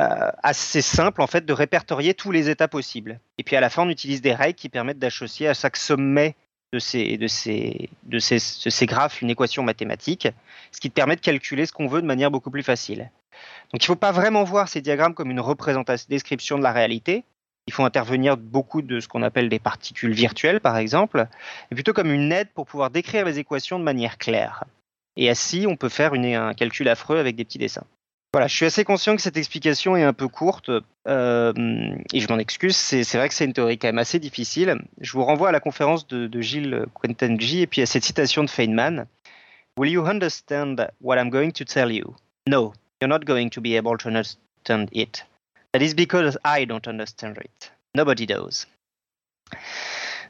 euh, assez simple en fait de répertorier tous les états possibles. Et puis à la fin, on utilise des règles qui permettent d'associer à chaque sommet de ces, de, ces, de, ces graphes une équation mathématique, ce qui te permet de calculer ce qu'on veut de manière beaucoup plus facile. Donc il ne faut pas vraiment voir ces diagrammes comme une représentation, description de la réalité. Il faut intervenir beaucoup de ce qu'on appelle des particules virtuelles, par exemple, et plutôt comme une aide pour pouvoir décrire les équations de manière claire. Et ainsi, on peut faire un calcul affreux avec des petits dessins. Voilà, je suis assez conscient que cette explication est un peu courte euh, et je m'en excuse. C'est vrai que c'est une théorie quand même assez difficile. Je vous renvoie à la conférence de, de Gilles Quentenji et puis à cette citation de Feynman. Will you understand what I'm going to tell you? No, you're not going to be able to understand it. That is because I don't understand it. Nobody does.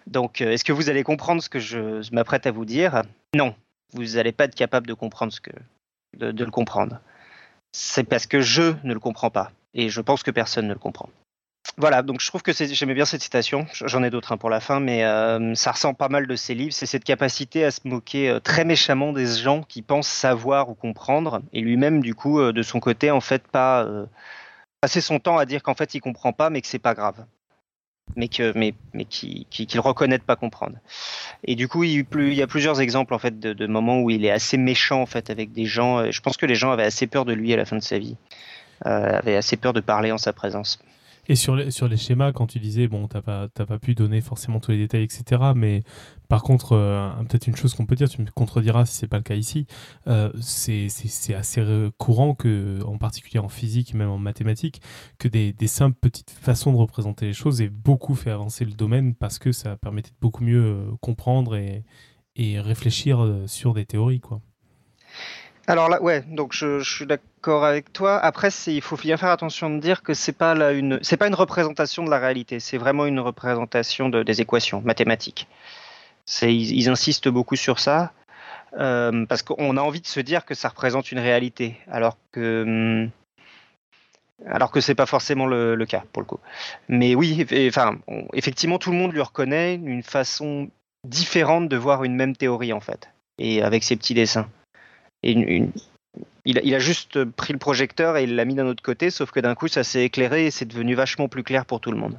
Donc, euh, est-ce que vous allez comprendre ce que je m'apprête à vous dire? Non, vous n'allez pas être capable de comprendre ce que de, le comprendre c'est parce que je ne le comprends pas. Et je pense que personne ne le comprend. Voilà, donc je trouve que j'aimais bien cette citation. J'en ai d'autres hein, pour la fin, mais euh, ça ressemble pas mal de ces livres. C'est cette capacité à se moquer euh, très méchamment des gens qui pensent savoir ou comprendre, et lui-même, du coup, de son côté, en fait, pas passer son temps à dire qu'en fait, il comprend pas, mais que c'est pas grave mais que mais mais qui qui, qui le reconnaît pas comprendre. Et du coup, il, il y a plusieurs exemples en fait de, de, moments où il est assez méchant en fait avec des gens. Je pense que les gens avaient assez peur de lui à la fin de sa vie, euh, avaient assez peur de parler en sa présence. Et sur les, schémas, quand tu disais, bon, t'as pas, pas pu donner forcément tous les détails, etc. Mais par contre, euh, peut-être une chose qu'on peut dire, tu me contrediras si c'est pas le cas ici, euh, c'est assez courant en particulier en physique, même en mathématiques, que des, simples petites façons de représenter les choses aient beaucoup fait avancer le domaine parce que ça permettait de beaucoup mieux euh, comprendre et, et réfléchir sur des théories, quoi. Alors là, ouais, donc je, suis d'accord avec toi. Après, il faut bien faire attention de dire que c'est pas là une, pas une représentation de la réalité. C'est vraiment une représentation de, des équations mathématiques. Ils, insistent beaucoup sur ça euh, parce qu'on a envie de se dire que ça représente une réalité, alors que hum, alors que c'est pas forcément le, cas pour le coup. Mais oui, enfin, effectivement, tout le monde lui reconnaît une façon différente de voir une même théorie en fait, et avec ses petits dessins il, a, juste pris le projecteur et il l'a mis d'un autre côté, sauf que d'un coup, ça s'est éclairé et c'est devenu vachement plus clair pour tout le monde.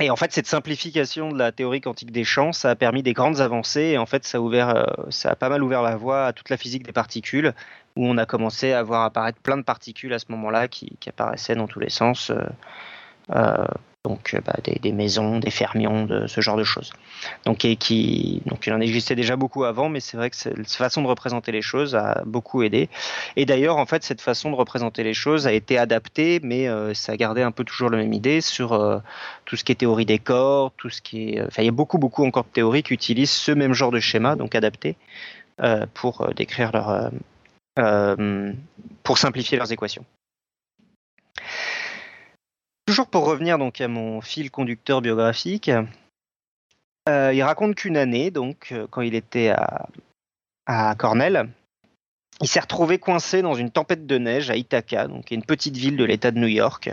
Et en fait, cette simplification de la théorie quantique des champs, ça a permis des grandes avancées et en fait, ça a, ouvert, euh, ça a pas mal ouvert la voie à toute la physique des particules, où on a commencé à voir apparaître plein de particules à ce moment-là qui, apparaissaient dans tous les sens. Euh, euh, donc euh, bah, des, maisons, des fermions, ce genre de choses. Donc, qui, donc il en existait déjà beaucoup avant, mais c'est vrai que cette façon de représenter les choses a beaucoup aidé. Et d'ailleurs, en fait, cette façon de représenter les choses a été adaptée, mais euh, ça gardé un peu toujours la même idée sur euh, tout ce qui est théorie des corps, tout ce qui est, enfin, il y a beaucoup, beaucoup encore de théories qui utilisent ce même genre de schéma, donc adapté, pour décrire leur, pour simplifier leurs équations. Toujours pour revenir donc à mon fil conducteur biographique, euh, il raconte qu'une année, donc euh, quand il était à, Cornell, il s'est retrouvé coincé dans une tempête de neige à Ithaca, donc une petite ville de l'État de New York,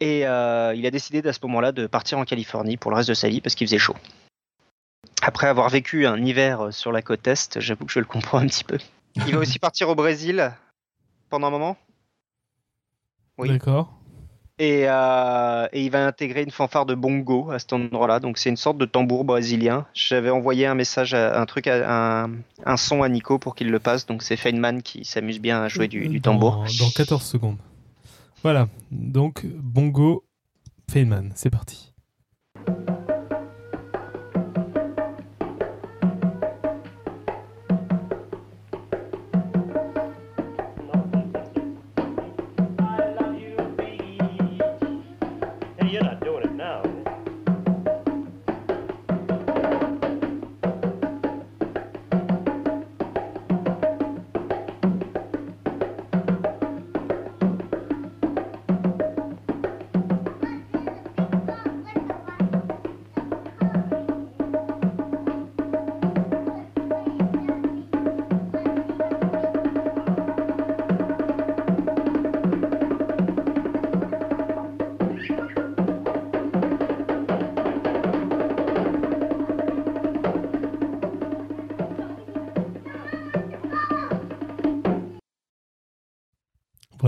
et euh, il a décidé à ce moment-là de partir en Californie pour le reste de sa vie parce qu'il faisait chaud. Après avoir vécu un hiver sur la côte est, j'avoue que je le comprends un petit peu. Il va aussi partir au Brésil pendant un moment? Oui. D'accord. Euh, et, il va intégrer une fanfare de bongo à cet endroit-là. Donc c'est une sorte de tambour brésilien. J'avais envoyé un message, un truc, un, un son à Nico pour qu'il le passe. Donc c'est Feynman qui s'amuse bien à jouer du, tambour. Dans 14 secondes. Voilà. Donc bongo, Feynman. C'est parti.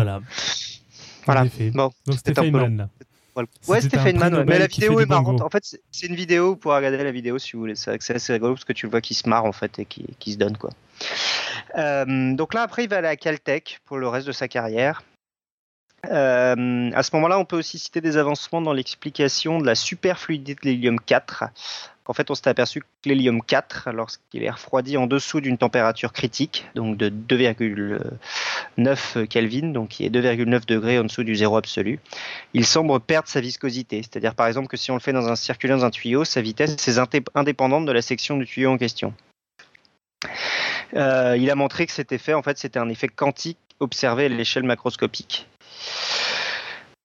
Voilà. Voilà. Bon, Donc c'était Feynman. Ouais, c'était Feynman, mais la vidéo est marrante. En fait, c'est une vidéo, vous pourrez regarder la vidéo si vous voulez. C'est assez rigolo parce que tu le vois qui se marre en fait et qui, qui se donne quoi. Euh, donc là, après, il va aller à Caltech pour le reste de sa carrière. Euh, à ce moment-là, on peut aussi citer des avancements dans l'explication de la superfluidité de l'hélium 4. En fait, on s'est aperçu que l'hélium 4, lorsqu'il est refroidi en dessous d'une température critique, donc de 2,9 Kelvin, donc qui est 2,9 degrés en dessous du zéro absolu, il semble perdre sa viscosité. C'est-à-dire, par exemple, que si on le fait dans un circuit dans un tuyau, sa vitesse est indépendante de la section du tuyau en question. Euh, il a montré que cet effet, en fait, c'était un effet quantique observé à l'échelle macroscopique.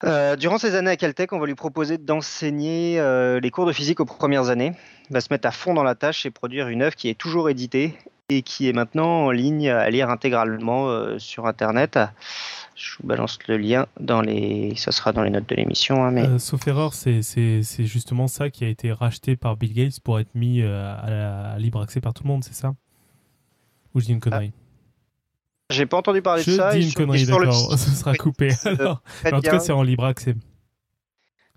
Euh, durant ces années à Caltech, on va lui proposer d'enseigner euh, les cours de physique aux premières années. Il va se mettre à fond dans la tâche et produire une œuvre qui est toujours éditée et qui est maintenant en ligne à lire intégralement euh, sur Internet. Je vous balance le lien dans les, ça sera dans les notes de l'émission. Hein, mais... sauf erreur, c'est justement ça qui a été racheté par Bill Gates pour être mis à, libre accès par tout le monde, c'est ça? Ou je dis une connerie? J'ai pas entendu parler de ça. Je dis une connerie, d'accord. Ce sera coupé. Alors, en tout cas, c'est en libre accès.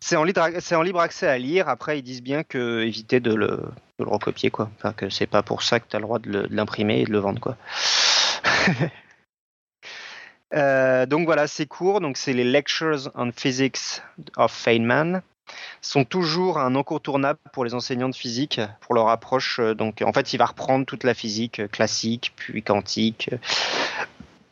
C'est en, en, libre accès à lire. Après, ils disent bien que éviter de le, de le recopier, quoi. Enfin, que c'est pas pour ça que tu as le droit de l'imprimer et de le vendre, quoi. euh, donc voilà, ces cours, donc c'est les Lectures on Physics of Feynman sont toujours un incontournable pour les enseignants de physique, pour leur approche. Euh, donc, en fait, il va reprendre toute la physique euh, classique, puis quantique,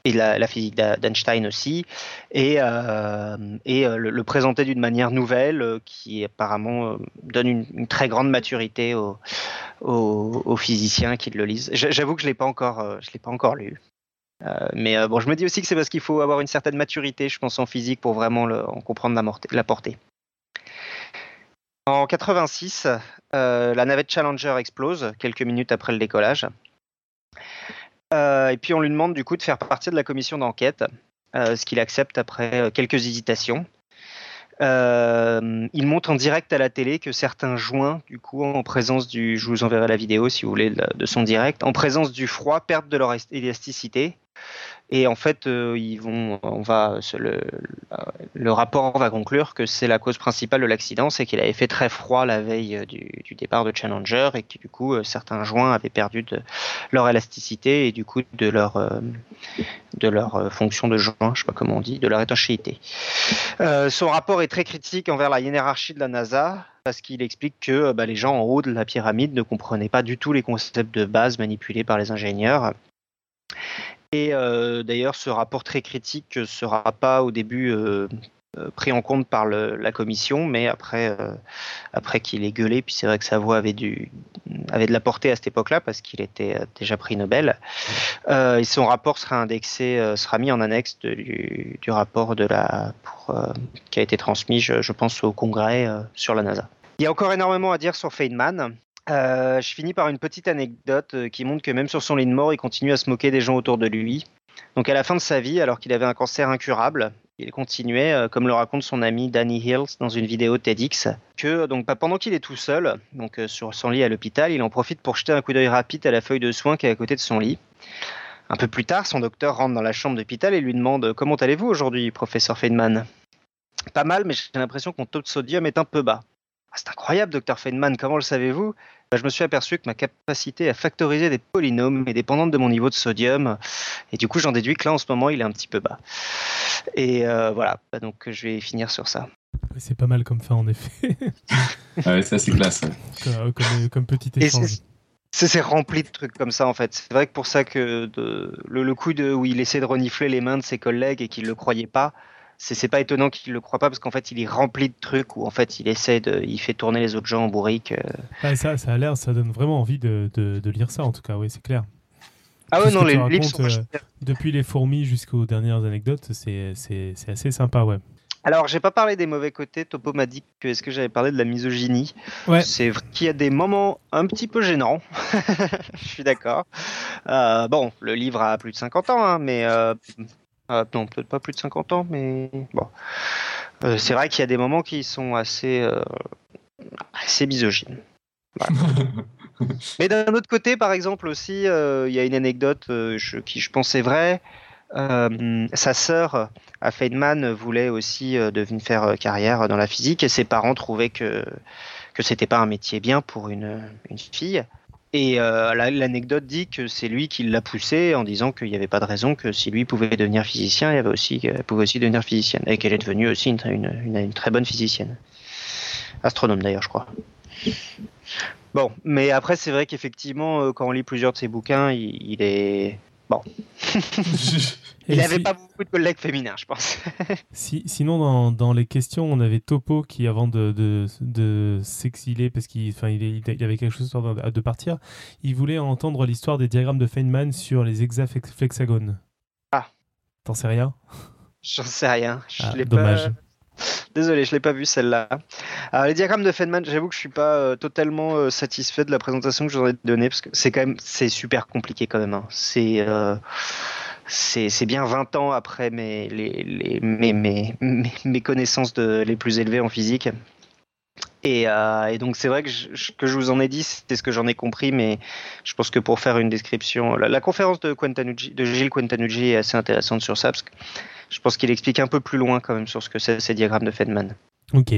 et la, physique d'Einstein aussi, et, et le, présenter d'une manière nouvelle qui apparemment donne une, très grande maturité aux, physiciens qui le lisent. J'avoue que je l'ai pas encore, je l'ai pas encore lu. mais bon, je me dis aussi que c'est parce qu'il faut avoir une certaine maturité, je pense, en physique pour vraiment le, en comprendre la portée. En 86, euh, la navette Challenger explose quelques minutes après le décollage. Euh, et puis on lui demande du coup de faire partie de la commission d'enquête, euh, ce qu'il accepte après quelques hésitations. il montre en direct à la télé que certains joints, du coup, en présence du, je vous enverrai la vidéo si vous voulez de son direct, en présence du froid, perdent de leur élasticité et en fait, euh, ils vont, on va, le, le, rapport va conclure que c'est la cause principale de l'accident, c'est qu'il avait fait très froid la veille euh, du, du, départ de Challenger et que du coup, euh, certains joints avaient perdu de leur élasticité et du coup de leur, de leur fonction de joint, je sais pas comment on dit, de leur étanchéité. Euh, son rapport est très critique envers la hiérarchie de la NASA parce qu'il explique que bah, les gens en haut de la pyramide ne comprenaient pas du tout les concepts de base manipulés par les ingénieurs et euh, d'ailleurs, ce rapport très critique ne sera pas au début euh, euh, pris en compte par la commission, mais après, après qu'il ait gueulé, puis c'est vrai que sa voix avait, du, avait de la portée à cette époque-là parce qu'il était déjà prix Nobel. et son rapport sera indexé, sera mis en annexe du, rapport de la, qui a été transmis, je pense, au Congrès sur la NASA. Il y a encore énormément à dire sur Feynman. Euh, je finis par une petite anecdote euh, qui montre que même sur son lit de mort, il continue à se moquer des gens autour de lui. Donc à la fin de sa vie, alors qu'il avait un cancer incurable, il continuait, euh, comme le raconte son ami Danny Hills dans une vidéo TEDx, que donc pendant qu'il est tout seul, donc sur son lit à l'hôpital, il en profite pour jeter un coup d'œil rapide à la feuille de soins qui est à côté de son lit. Un peu plus tard, son docteur rentre dans la chambre d'hôpital et lui demande Comment allez-vous aujourd'hui, professeur Feynman? Pas mal, mais j'ai l'impression que mon taux de sodium est un peu bas. Ah, c'est incroyable, docteur Feynman, comment le savez-vous? Bah, Je me suis aperçu que ma capacité à factoriser des polynômes est dépendante de mon niveau de sodium. Et du coup, j'en déduis que là, en ce moment, il est un petit peu bas. Et euh, voilà, bah, donc je vais finir sur ça. C'est pas mal comme fin, en effet. ouais, ça, c'est classe. Comme, petit échange. C'est rempli de trucs comme ça en fait. C'est vrai que pour ça que le, le, coup de, où il essaie de renifler les mains de ses collègues et qu'il ne le croyait pas, c'est pas étonnant qu'il le croit pas parce qu'en fait il est rempli de trucs où en fait il essaie de il fait tourner les autres gens en bourrique euh. ça ça a l'air ça donne vraiment envie de, de, lire ça en tout cas oui c'est clair ah ouais non les livres sont euh, depuis les fourmis jusqu'aux dernières anecdotes c'est assez sympa ouais alors, j'ai pas parlé des mauvais côtés. Topo m'a dit que est-ce que j'avais parlé de la misogynie? Ouais. C'est vrai qu'il y a des moments un petit peu gênants. Je suis d'accord. Euh, bon, le livre a plus de 50 ans, hein, mais ah, non, peut-être pas plus de 50 ans, mais bon. Euh, c'est vrai qu'il y a des moments qui sont assez, euh, assez misogynes. mais d'un autre côté, par exemple, aussi, euh, il y a une anecdote qui, je pense, est vraie. sa sœur à Feynman voulait aussi devenir faire carrière dans la physique et ses parents trouvaient que que c'était pas un métier bien pour une, une fille. Et euh, l'anecdote dit que c'est lui qui l'a poussé en disant qu'il n'y avait pas de raison que si lui pouvait devenir physicien, il avait aussi, elle pouvait aussi devenir physicienne. Et qu'elle est devenue aussi une, très bonne physicienne. Astronome d'ailleurs, je crois. Bon, mais après, c'est vrai qu'effectivement, euh, quand on lit plusieurs de ses bouquins, il est. Bon. Il n'avait pas beaucoup de collègues féminins, je pense. si, sinon, dans, dans, les questions, on avait Topo qui, avant de, de, de s'exiler, parce qu'il il, il, avait quelque chose de, de partir, il voulait entendre l'histoire des diagrammes de Feynman sur les hexaflexagones. Ah. T'en sais rien? J'en sais rien. Je ah, dommage. Pas... Désolé, je l'ai pas vu celle-là. Alors les diagrammes de Feynman, j'avoue que je suis pas euh, totalement euh, satisfait de la présentation que je vous ai donnée parce que c'est quand même c'est super compliqué quand même. Hein. C'est euh, c'est bien 20 ans après mes, les, les, mes, mes, mes, connaissances les plus élevées en physique. Et, donc c'est vrai que je, que je vous en ai dit, c'est ce que j'en ai compris, mais je pense que pour faire une description, la, conférence de, de Gilles Quantanucci est assez intéressante sur ça, parce que je pense qu'il explique un peu plus loin quand même sur ce que c'est ces diagrammes de Feynman. Ok.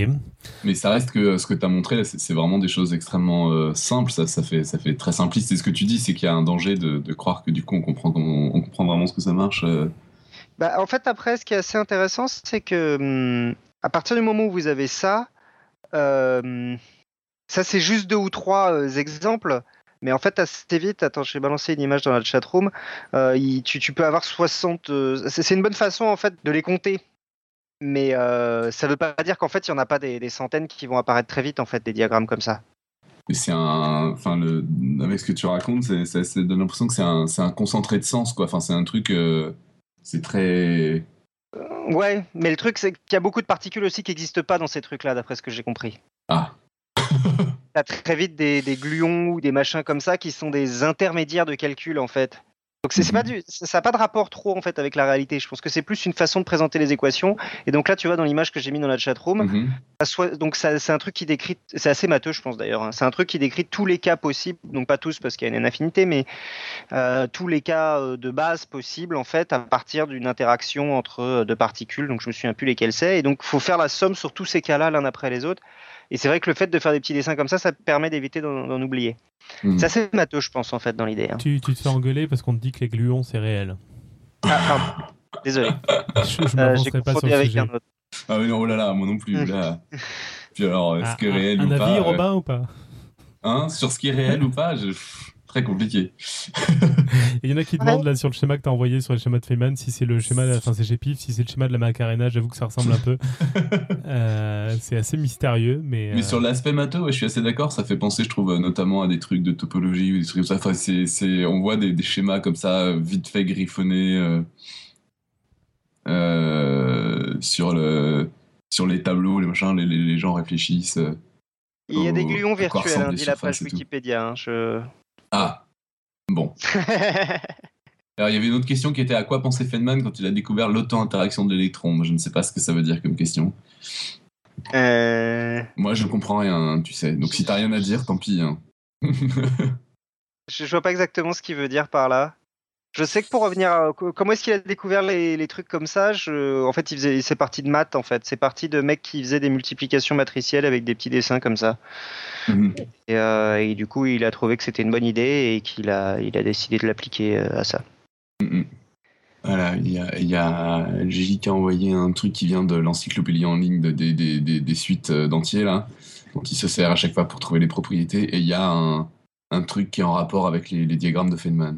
Mais ça reste que ce que tu as montré, c'est vraiment des choses extrêmement euh, simples. Ça, ça, fait, ça fait très simpliste. Et ce que tu dis, c'est qu'il y a un danger de, de, croire que du coup, on comprend, on, on comprend vraiment ce que ça marche. Euh. Bah, en fait, après, ce qui est assez intéressant, c'est que hum, à partir du moment où vous avez ça, euh, ça, c'est juste deux ou trois exemples. Mais en fait, assez vite, attends, je vais balancer une image dans la chatroom. Euh, tu, tu, peux avoir 60. c'est une bonne façon en fait de les compter mais euh, ça ne veut pas dire qu'en fait il n'y en a pas des, centaines qui vont apparaître très vite en fait des diagrammes comme ça. C'est un, enfin le, avec ce que tu racontes, ça, donne l'impression que c'est un, un, concentré de sens quoi. Enfin c'est un truc, euh, c'est très. Euh, ouais, mais le truc c'est qu'il y a beaucoup de particules aussi qui n'existent pas dans ces trucs-là, d'après ce que j'ai compris. Ah. T'as très vite des, des gluons ou des machins comme ça qui sont des intermédiaires de calcul en fait. Donc c'est pas du, ça n'a pas de rapport trop en fait avec la réalité. Je pense que c'est plus une façon de présenter les équations. Et donc là, tu vois dans l'image que j'ai mis dans la chatroom, mm donc c'est un truc qui décrit, c'est assez matheux, je pense d'ailleurs. Hein. C'est un truc qui décrit tous les cas possibles, donc pas tous parce qu'il y a une infinité, mais euh, tous les cas euh, de base possibles en fait à partir d'une interaction entre euh, deux particules. Donc je me souviens plus lesquels c'est. Et donc faut faire la somme sur tous ces cas-là l'un après les autres. Et c'est vrai que le fait de faire des petits dessins comme ça, ça permet d'éviter d'en oublier. Hmm. C'est matheux, je pense, en fait, dans l'idée. Hein. Tu, tu, te fais engueuler parce qu'on te dit que les gluons, c'est réel. Ah, pardon. Désolé. je je euh, pas sur le sujet. Ah oui, non, oh là là, moi non plus. Là. Puis alors, est-ce ah, que réel un ou avis, pas Un avis, Robin, ou pas? Hein Sur ce qui est réel ou pas je très compliqué. Il y en a qui demandent là sur le schéma que tu as envoyé sur le schéma de Feynman si c'est le schéma, enfin c'est GPIF, si c'est le schéma de la Macarena, j'avoue que ça ressemble un peu. Euh, c'est assez mystérieux, mais. Mais sur euh, l'aspect matheux, je suis assez d'accord. Ça fait penser, je trouve, notamment à des trucs de topologie ou des trucs comme ça. Enfin, c'est, on voit des, schémas comme ça, vite fait griffonnés euh, sur le sur les tableaux, les machins, les, les, gens réfléchissent. Il y a des gluons virtuels, hein, dit la page Wikipédia. Hein, je... Ah, bon. Alors, il y avait une autre question qui était à quoi pensait Feynman quand il a découvert l'auto-interaction de l'électron? Je ne sais pas ce que ça veut dire comme question. Euh... Moi, je comprends rien, tu sais. Donc, si t'as rien à dire, tant pis. Hein. je vois pas exactement ce qu'il veut dire par là. Je sais que pour revenir, à, comment est-ce qu'il a découvert les, trucs comme ça En fait, il c'est parti de maths. En fait, c'est parti de mecs qui faisaient des multiplications matricielles avec des petits dessins comme ça. Mhm. Euh, et, du coup, il a trouvé que c'était une bonne idée et qu'il a, il a décidé de l'appliquer euh, à ça. Mhm. Voilà, il y a, y a Gigi qui a envoyé un truc qui vient de l'encyclopédie en ligne de, des, des, des, suites euh, d'entiers là, dont il se sert à chaque fois pour trouver les propriétés. Et il y a un, un truc qui est en rapport avec les, les diagrammes de Feynman.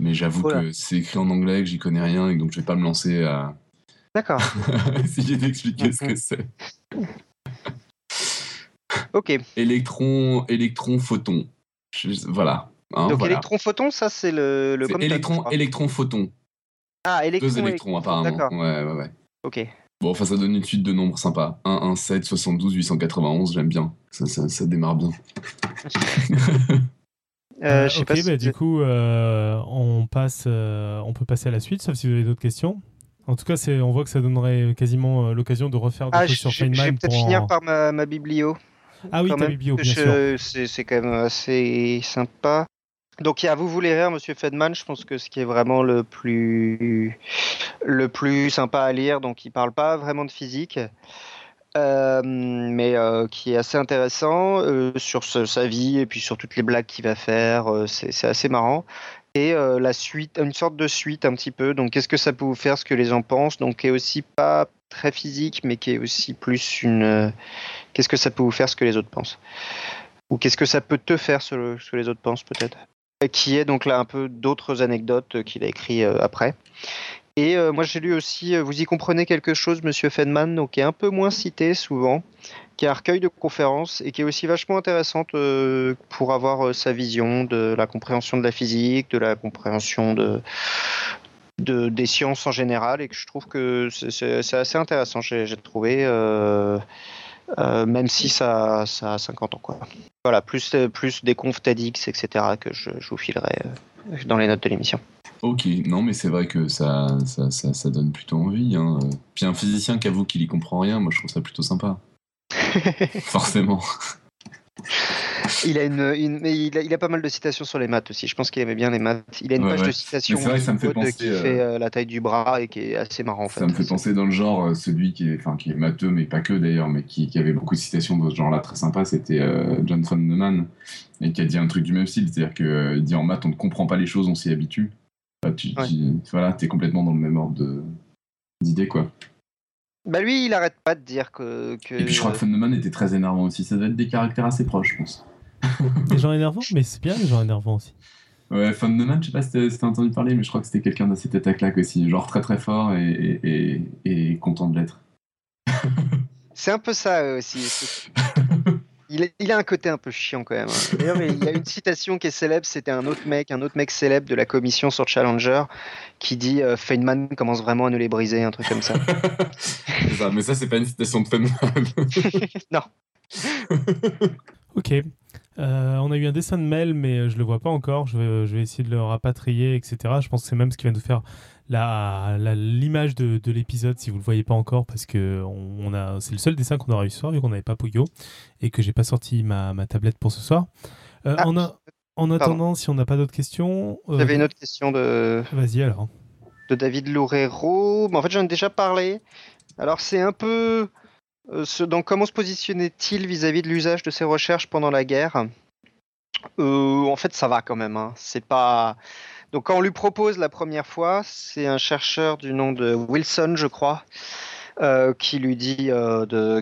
Mais j'avoue que c'est écrit en anglais, que j'y connais rien, et donc je vais pas me lancer à. D'accord. essayer d'expliquer ce que c'est. ok. Électron, électron, photon. Voilà. Hein, donc électron, photon, ça c'est le. le électron, électron, photon. Ah, électron. Deux électrons, apparemment. D'accord. Ouais, ouais, ouais. Ok. Bon, enfin, ça donne une suite de nombres sympas. 1, 1, 7, 72, 891, j'aime bien. Ça, ça, ça démarre bien. Euh, euh, ok, bah, du coup, euh, on, passe, on peut passer à la suite, sauf si vous avez d'autres questions. En tout cas, on voit que ça donnerait quasiment l'occasion de refaire des ah, choses sur Feynman. Je vais peut-être finir par ma, ma, biblio. Ah oui, ta biblio, bien sûr. C'est quand même assez sympa. Donc il y a Vous voulez rire, Monsieur Fedman, je pense que ce qui est vraiment le plus, le plus sympa à lire, donc il parle pas vraiment de physique, euh, mais euh, qui est assez intéressant euh, sur sa vie et puis sur toutes les blagues qu'il va faire, c'est assez marrant. Et la suite, une sorte de suite un petit peu, donc qu'est-ce que ça peut vous faire, ce que les gens pensent, donc qui est aussi pas très physique, mais qui est aussi plus une... qu'est-ce que ça peut vous faire, ce que les autres pensent? Ou qu'est-ce que ça peut te faire, ce que les autres pensent peut-être? Qui est donc là un peu d'autres anecdotes qu'il a écrit après. Et euh, moi j'ai lu aussi, euh, vous y comprenez quelque chose, Monsieur Feynman, qui est un peu moins cité souvent, qui est un recueil de conférences et qui est aussi vachement intéressante pour avoir sa vision de la compréhension de la physique, de la compréhension de, de des sciences en général, et que je trouve que c'est assez intéressant. J'ai trouvé. Euh, même si ça, a 50 ans. Quoi. Voilà, plus, plus des confs TEDx, etc., que je, vous filerai euh, dans les notes de l'émission. Ok, non, mais c'est vrai que ça, ça, ça, donne plutôt envie. Hein. Puis un physicien qu'avoue qu'il y comprend rien, moi je trouve ça plutôt sympa. Forcément. Il a, une, il, a, pas mal de citations sur les maths aussi. Je pense qu'il aimait bien les maths. Il a une page de citations vrai, ça me fait penser, qui fait euh, la taille du bras et qui est assez marrant. En ça me fait penser dans le genre, euh, celui qui est, enfin, qui est matheux, mais pas que d'ailleurs, mais qui, qui, avait beaucoup de citations de ce genre-là très sympa, c'était euh, John von Neumann, et qui a dit un truc du même style. C'est-à-dire qu'il dit en maths, on ne comprend pas les choses, on s'y habitue. Tu, voilà, es complètement dans le même ordre d'idée, quoi. Bah lui, il arrête pas de dire que, Et puis je crois que Neumann était très énervant aussi. Ça doit être des caractères assez proches, je pense. des gens énervants, mais c'est bien les gens énervants aussi. Ouais, fan de man, je sais pas si t'as entendu parler, mais je crois que c'était quelqu'un d'assez tête à claque aussi, genre très très fort et, et, et, content de l'être. c'est un peu ça aussi. Il, il, a un côté un peu chiant quand même. Hein. D'ailleurs, il y a une citation qui est célèbre, c'était un autre mec, un autre mec célèbre de la commission sur Challenger, qui dit euh, Feynman commence vraiment à nous les briser, un truc comme ça. ça mais ça, c'est pas une citation de Feynman. non. ok. Euh, on a eu un dessin de Mel, mais je le vois pas encore. Je vais, je vais essayer de le rapatrier, etc. Je pense que c'est même ce qui va nous faire l'image de, de l'épisode si vous le voyez pas encore, parce que on, a, c'est le seul dessin qu'on aura eu ce soir, vu qu'on n'avait pas Puyo, et que j'ai pas sorti ma, ma, tablette pour ce soir. Euh, ah, a, en attendant, si on n'a pas d'autres questions. J'avais une autre question de. Vas-y alors. De David Loureiro. en fait, j'en ai déjà parlé. Alors, c'est un peu euh, donc, comment se positionnait-il vis-à-vis de l'usage de ses recherches pendant la guerre? Euh, En fait, ça va quand même. Hein. C'est pas. Donc, quand on lui propose la première fois, c'est un chercheur du nom de Wilson, je crois, euh, qui lui dit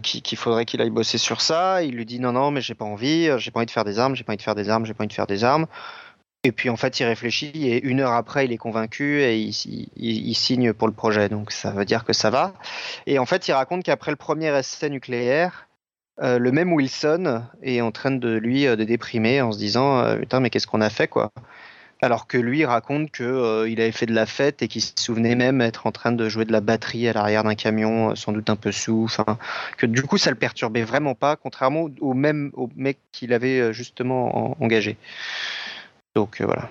qu'il faudrait qu'il aille bosser sur ça. Il lui dit non, non, mais j'ai pas envie, j'ai pas envie de faire des armes, j'ai pas envie de faire des armes, j'ai pas envie de faire des armes. Et puis en fait, il réfléchit et une heure après, il est convaincu et il, signe pour le projet. Donc ça veut dire que ça va. Et en fait, il raconte qu'après le premier essai nucléaire, euh, le même Wilson est en train de lui euh, de déprimer en se disant euh, putain mais qu'est-ce qu'on a fait quoi? Alors que lui raconte que il avait fait de la fête et qu'il se souvenait même être en train de jouer de la batterie à l'arrière d'un camion, sans doute un peu sous. Enfin, que du coup ça le perturbait vraiment pas, contrairement au même au mec qu'il avait justement engagé. Donc euh, voilà.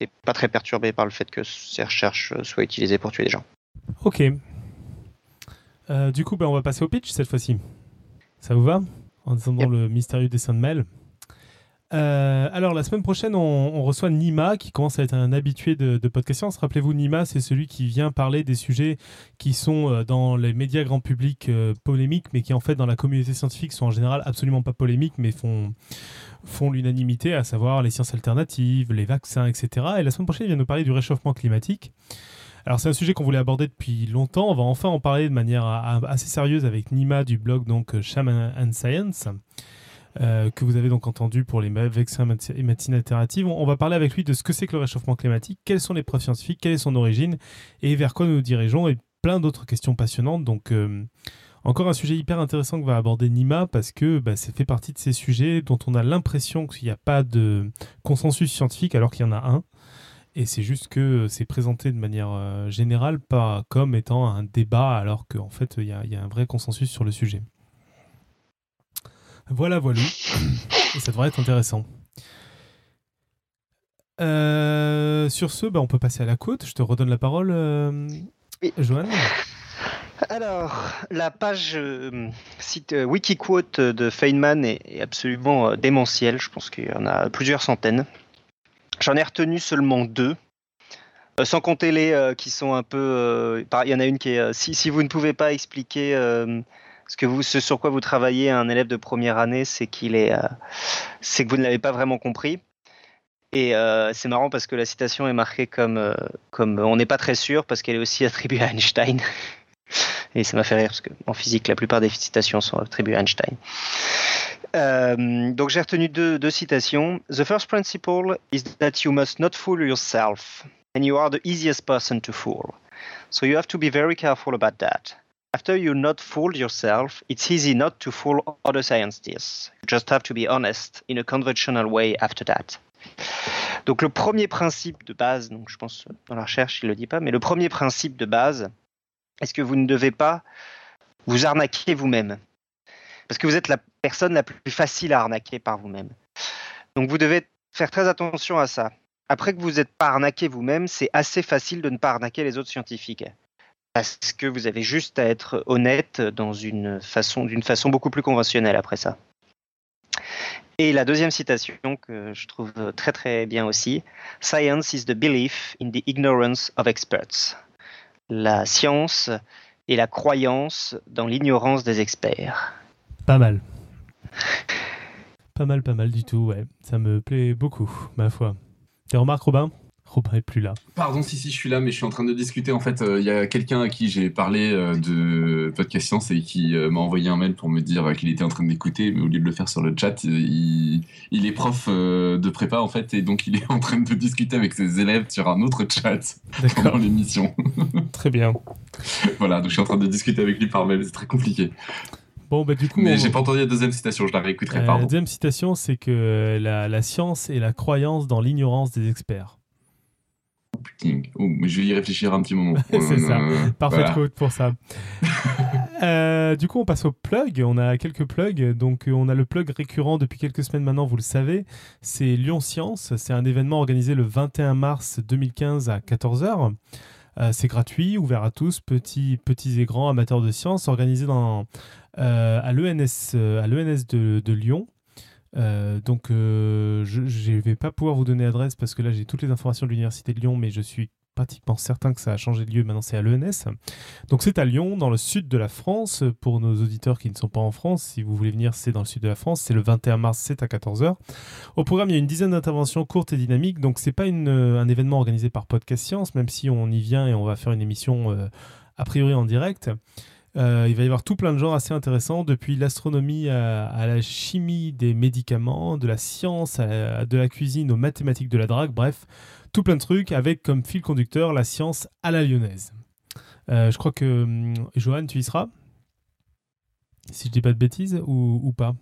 Et pas très perturbé par le fait que ces recherches euh, soient utilisées pour tuer des gens. Ok. Euh, du coup, ben, on va passer au pitch cette fois-ci. Ça vous va? En attendant le mystérieux dessin de Mel. Alors, la semaine prochaine, on, reçoit Nima, qui commence à être un habitué de, de Podcast Science. Rappelez-vous, Nima, c'est celui qui vient parler des sujets qui sont dans les médias grand public polémiques, mais qui, en fait, dans la communauté scientifique, sont en général absolument pas polémiques, mais font, font l'unanimité, à savoir les sciences alternatives, les vaccins, etc. Et la semaine prochaine, il vient nous parler du réchauffement climatique. Alors c'est un sujet qu'on voulait aborder depuis longtemps. On va enfin en parler de manière assez sérieuse avec Nima du blog donc Shaman and Science. Euh, que vous avez donc entendu pour les vaccins et médecine alternative. On va parler avec lui de ce que c'est que le réchauffement climatique, quelles sont les preuves scientifiques, quelle est son origine et vers quoi nous nous dirigeons et plein d'autres questions passionnantes. Donc euh, encore un sujet hyper intéressant que va aborder Nima parce que bah, ça fait partie de ces sujets dont on a l'impression qu'il n'y a pas de consensus scientifique alors qu'il y en a un. Et c'est juste que c'est présenté de manière euh, générale, pas comme étant un débat, alors qu'en fait, il y, a un vrai consensus sur le sujet. Voilà, voilà. Et ça devrait être intéressant. Euh, sur ce, bah, on peut passer à la côte. Je te redonne la parole, euh, Joanne. Alors, la page euh, site euh, Wikiquote de Feynman est, absolument euh, démentielle. Je pense qu'il y en a plusieurs centaines. J'en ai retenu seulement deux. sans compter les qui sont un peu. il y en a une qui est. si, si, vous ne pouvez pas expliquer ce, sur quoi vous travaillez à un élève de première année, est, c'est que vous ne l'avez pas vraiment compris. Et c'est marrant parce que la citation est marquée comme, comme on n'est pas très sûr parce qu'elle est aussi attribuée à Einstein. Et ça m'a fait rire parce qu'en physique, la plupart des citations sont attribuées à Einstein. Euh, donc j'ai retenu deux, deux citations. The first principle is that you must not fool yourself, and you are the easiest person to fool. So you have to be very careful about that. After you not yourself, it's easy not to fool other scientists. You just have to be honest in a conventional way after that. Donc le premier principe de base, donc je pense dans la recherche il le dit pas, mais le premier principe de base, est-ce que vous ne devez pas vous arnaquer vous-même? Parce que vous êtes la personne la plus facile à arnaquer par vous-même. Donc vous devez faire très attention à ça. Après que vous n'êtes pas arnaqué vous-même, c'est assez facile de ne pas arnaquer les autres scientifiques. Parce que vous avez juste à être honnête dans une façon, d'une façon beaucoup plus conventionnelle après ça. Et la deuxième citation que je trouve très très bien aussi, Science is the belief in the ignorance of experts la science et la croyance dans l'ignorance des experts. Pas mal. Pas mal, pas mal du tout, ouais. Ça me plaît beaucoup, ma foi. Tes remarques, Robin? Robin est plus là. Pardon, si, si, je suis là, mais je suis en train de discuter. En fait, euh, il y a quelqu'un à qui j'ai parlé euh, de Podcast Science et qui euh, m'a envoyé un mail pour me dire qu'il était en train d'écouter, mais au lieu de le faire sur le chat, il, il est prof de prépa, en fait, et donc il est en train de discuter avec ses élèves sur un autre chat pendant l'émission. Très bien. voilà, donc je suis en train de discuter avec lui par mail, c'est très compliqué. Bon, bah, du coup, Mais j'ai pas entendu la deuxième citation, je la réécouterai, pardon. La deuxième citation, c'est que la, la science est la croyance dans l'ignorance des experts. Oh, je vais y réfléchir un petit moment. c'est ça. Parfaite voilà. pour ça. Euh, du coup, on passe au plug. On a quelques plugs. Donc, euh, on a le plug récurrent depuis quelques semaines maintenant, vous le savez. C'est Lyon Science. C'est un événement organisé le 21 mars 2015 à 14h. Euh, c'est gratuit, ouvert à tous, petits, petits et grands amateurs de sciences, organisé dans, à l'ENS de, de Lyon. Euh, donc, euh, je ne vais pas pouvoir vous donner l'adresse parce que là, j'ai toutes les informations de l'Université de Lyon, mais je suis pratiquement certain que ça a changé de lieu. Maintenant, c'est à l'ENS. Donc, c'est à Lyon, dans le sud de la France. Pour nos auditeurs qui ne sont pas en France, si vous voulez venir, c'est dans le sud de la France. C'est le 21 mars, c'est à 14h. Au programme, il y a une dizaine d'interventions courtes et dynamiques. Donc, c'est pas une, un événement organisé par Podcast Science, même si on y vient et on va faire une émission euh, a priori en direct. Euh, il va y avoir tout plein de genres assez intéressants, depuis l'astronomie à, la chimie des médicaments, de la science à, de la cuisine aux mathématiques de la drague, bref, tout plein de trucs avec comme fil conducteur la science à la lyonnaise. Euh, je crois que hum, Johan, tu y seras? Si je dis pas de bêtises ou pas?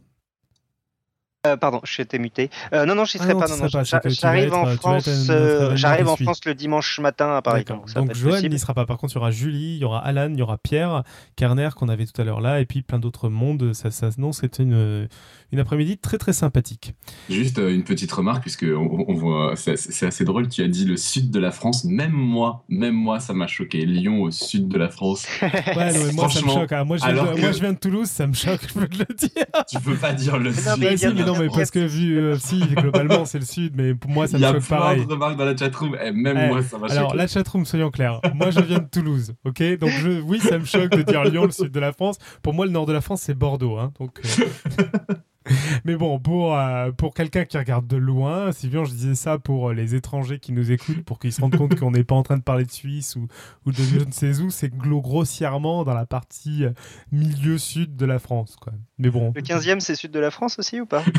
Euh, pardon, j'étais muté. Euh, non, non, je n'y serai pas. Non, j'arrive en France. Euh, j'arrive en France le dimanche matin à Paris. Donc, donc Joël n'y sera pas. Par contre, il y aura Julie, il y aura Alan, il y aura Pierre, Kerner qu'on avait tout à l'heure là, et puis plein d'autres mondes. Ça, ça, non, c'était une, une après-midi très très sympathique. Juste une petite remarque, puisque on, voit, c'est assez drôle. Tu as dit le sud de la France. Même moi, même moi, ça m'a choqué. Lyon au sud de la France. ouais, non, moi ça me choque. Hein. Moi, je, moi, je viens de Toulouse, ça me choque. Je peux te le dire. Tu peux pas dire le sud non, mais parce que vu, euh, si, globalement, c'est le Sud, mais pour moi, ça me choque pareil. Il y a plein de remarques dans la chatroom, et même eh, moi, ça m'a choqué. Alors, la chatroom, soyons clairs. Moi, je viens de Toulouse, ok? Donc, je, oui, ça me choque de dire Lyon, le sud de la France. Pour moi, le nord de la France, c'est Bordeaux, hein, donc... Euh, mais bon, pour, euh, pour quelqu'un qui regarde de loin, Sylvian, je disais ça pour les étrangers qui nous écoutent, pour qu'ils se rendent compte qu'on n'est pas en train de parler de Suisse ou, ou de je ne sais où, c'est grossièrement dans la partie milieu sud de la France. Quoi. Mais bon. Le 15e, c'est sud de la France aussi ou pas?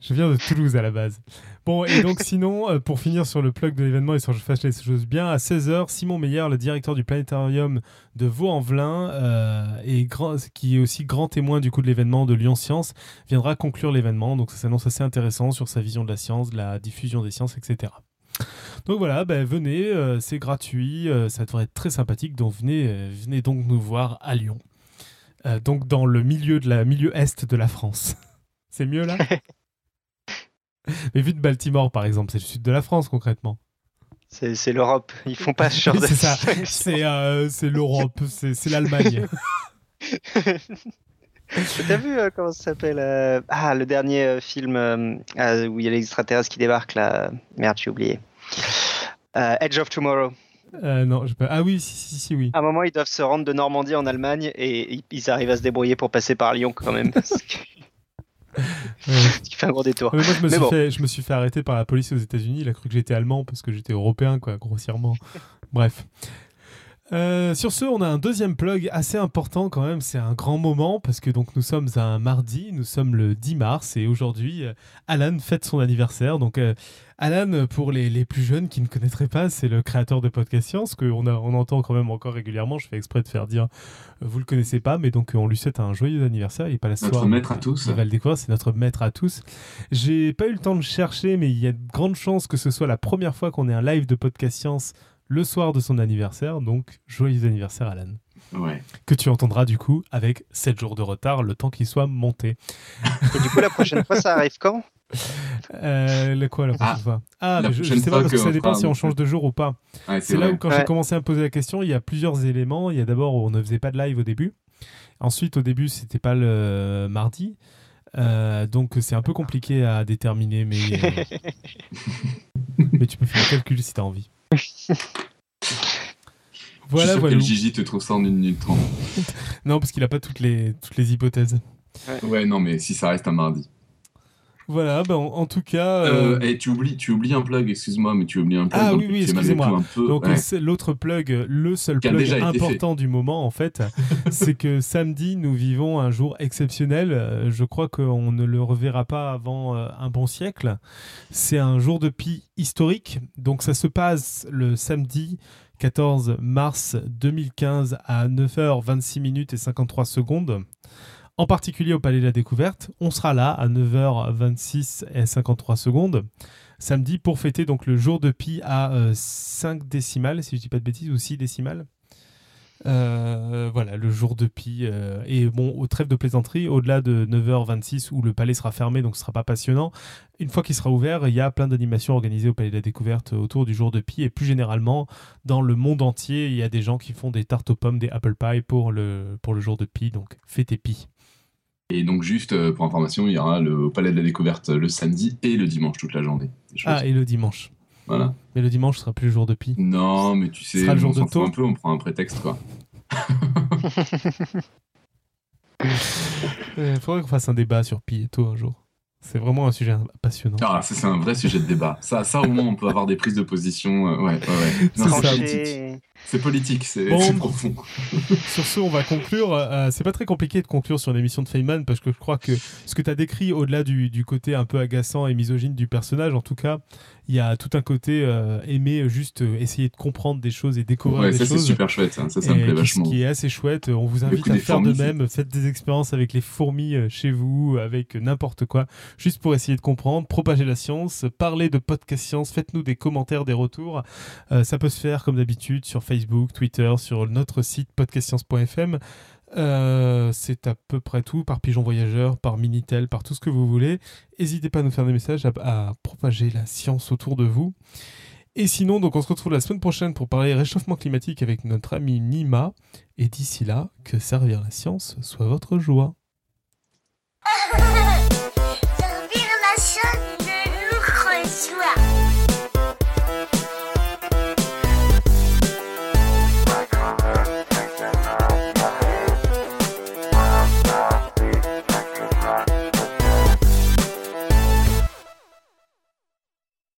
Je viens de Toulouse à la base. Bon, et donc sinon, euh, pour finir sur le plug de l'événement et sur Je fasse les choses bien, à 16h, Simon Meyer, le directeur du planétarium de Vaux-en-Velin, euh, qui est aussi grand témoin du coup de l'événement de Lyon Science, viendra conclure l'événement. Donc ça s'annonce assez intéressant sur sa vision de la science, de la diffusion des sciences, etc. Donc voilà, ben, venez, euh, c'est gratuit, ça devrait être très sympathique, donc venez, venez donc nous voir à Lyon. donc dans le milieu de la milieu est de la France. C'est mieux là? Mais vu de Baltimore, par exemple, c'est le sud de la France concrètement. C'est l'Europe. Ils font pas ce genre C'est ça. Euh, c'est l'Europe. C'est l'Allemagne. T'as vu euh, comment ça s'appelle euh, Ah, le dernier euh, film où il y a l'extraterrestre qui débarque là. Merde, j'ai oublié. Edge of Tomorrow. non, je peux... Ah oui, si, si, si, oui. À un moment, ils doivent se rendre de Normandie en Allemagne et ils arrivent à se débrouiller pour passer par Lyon quand même. Parce Ce qui fait un gros détour. moi, je me, suis fait, je me suis fait arrêter par la police aux États-Unis. Il a cru que j'étais allemand parce que j'étais européen, quoi, grossièrement. Bref. Euh, sur ce, on a un deuxième plug assez important quand même. C'est un grand moment parce que donc nous sommes un mardi, nous sommes le 10 mars et aujourd'hui, euh, Alan fête son anniversaire. Donc euh, Alan, pour les, plus jeunes qui ne connaîtraient pas, c'est le créateur de Podcast Science que on, entend quand même encore régulièrement. Je fais exprès de faire dire, vous le connaissez pas, mais donc on lui souhaite un joyeux anniversaire. Il est pas la Notre maître à tous. Il va le découvrir, c'est notre maître à tous. J'ai pas eu le temps de chercher, mais il y a de grandes chances que ce soit la première fois qu'on ait un live de Podcast Science le soir de son anniversaire. Donc, joyeux anniversaire, Alan. Ouais. Que tu entendras du coup avec 7 jours de retard, le temps qu'il soit monté. Et du coup, la prochaine fois, ça arrive quand? Euh, le quoi la prochaine ah, fois? Ah, je, sais pas parce que ça dépend si on change de jour ou pas. c'est là où quand j'ai commencé à me poser la question, il y a plusieurs éléments. Il y a d'abord, on ne faisait pas de live au début. Ensuite, au début, c'était pas le mardi. Euh, donc c'est un peu compliqué à déterminer, mais, euh, mais tu peux faire un calcul si tu as envie. Voilà, voilà. Quel Gigi te trouve ça en 1 minute 30 Non, parce qu'il a pas toutes les, toutes les hypothèses. Ouais. non, mais si ça reste un mardi. Voilà, ben, en, tout cas. Euh... euh et tu oublies, tu oublies un plug, excuse-moi, mais tu oublies un plug. Ah oui, oui, excusez-moi. Donc l'autre plug, le seul plug important du moment, en fait, c'est que samedi, nous vivons un jour exceptionnel. Euh, je crois qu'on ne le reverra pas avant un bon siècle. C'est un jour de pi historique. Donc ça se passe le samedi 14 mars 2015 à 9h26 minutes et 53 secondes en particulier au Palais de la Découverte. On sera là à 9h26 et 53 secondes samedi pour fêter donc le jour de pi à 5 euh, décimales, si je ne dis pas de bêtises, ou 6 décimales. Euh, voilà, le jour de pi. Euh, et bon, au trêve de plaisanterie, au-delà de 9h26 où le palais sera fermé, donc ce sera pas passionnant, une fois qu'il sera ouvert, il y a plein d'animations organisées au palais de la découverte autour du jour de pi. Et plus généralement, dans le monde entier, il y a des gens qui font des tartes aux pommes, des apple pie pour le, pour le jour de pi. Donc fêtez pi. Et donc, juste euh, pour information, il y aura le Palais de la Découverte le samedi et le dimanche toute la journée. Ah, et le dimanche. Voilà. Mais le dimanche sera plus le jour de pi. Non, mais tu sais, on s'en fout un peu, on prend un prétexte, quoi. Il faudrait qu'on fasse un débat sur pi et tout un jour. C'est vraiment un sujet passionnant. Ah, c'est un vrai sujet de débat. Ça, ça, au moins, on peut avoir des prises de position. Euh, ouais, ouais, ouais. c'est politique. C'est c'est profond. sur ce, on va conclure. Euh, c'est pas très compliqué de conclure sur l'émission de Feynman parce que je crois que ce que tu as décrit, au-delà du, du, côté un peu agaçant et misogyne du personnage, en tout cas, il y a tout un côté euh, aimer juste euh, essayer de comprendre des choses et découvrir ouais, des ça, choses. c'est super chouette, ça, ça, me plaît vachement. Ce qui est assez chouette. On vous invite à faire de même. Faites des expériences avec les fourmis euh, chez vous, avec n'importe quoi, juste pour essayer de comprendre, propager la science, parler de podcast science. Faites-nous des commentaires, des retours. ça peut se faire comme d'habitude sur Facebook, Twitter, sur notre site podcastscience.fm. Euh, c'est à peu près tout, par Pigeon Voyageur, par Minitel, par tout ce que vous voulez. N'hésitez pas à nous faire des messages, à, propager la science autour de vous. Et sinon, donc on se retrouve la semaine prochaine pour parler réchauffement climatique avec notre ami Nima. Et d'ici là, que servir la science soit votre joie.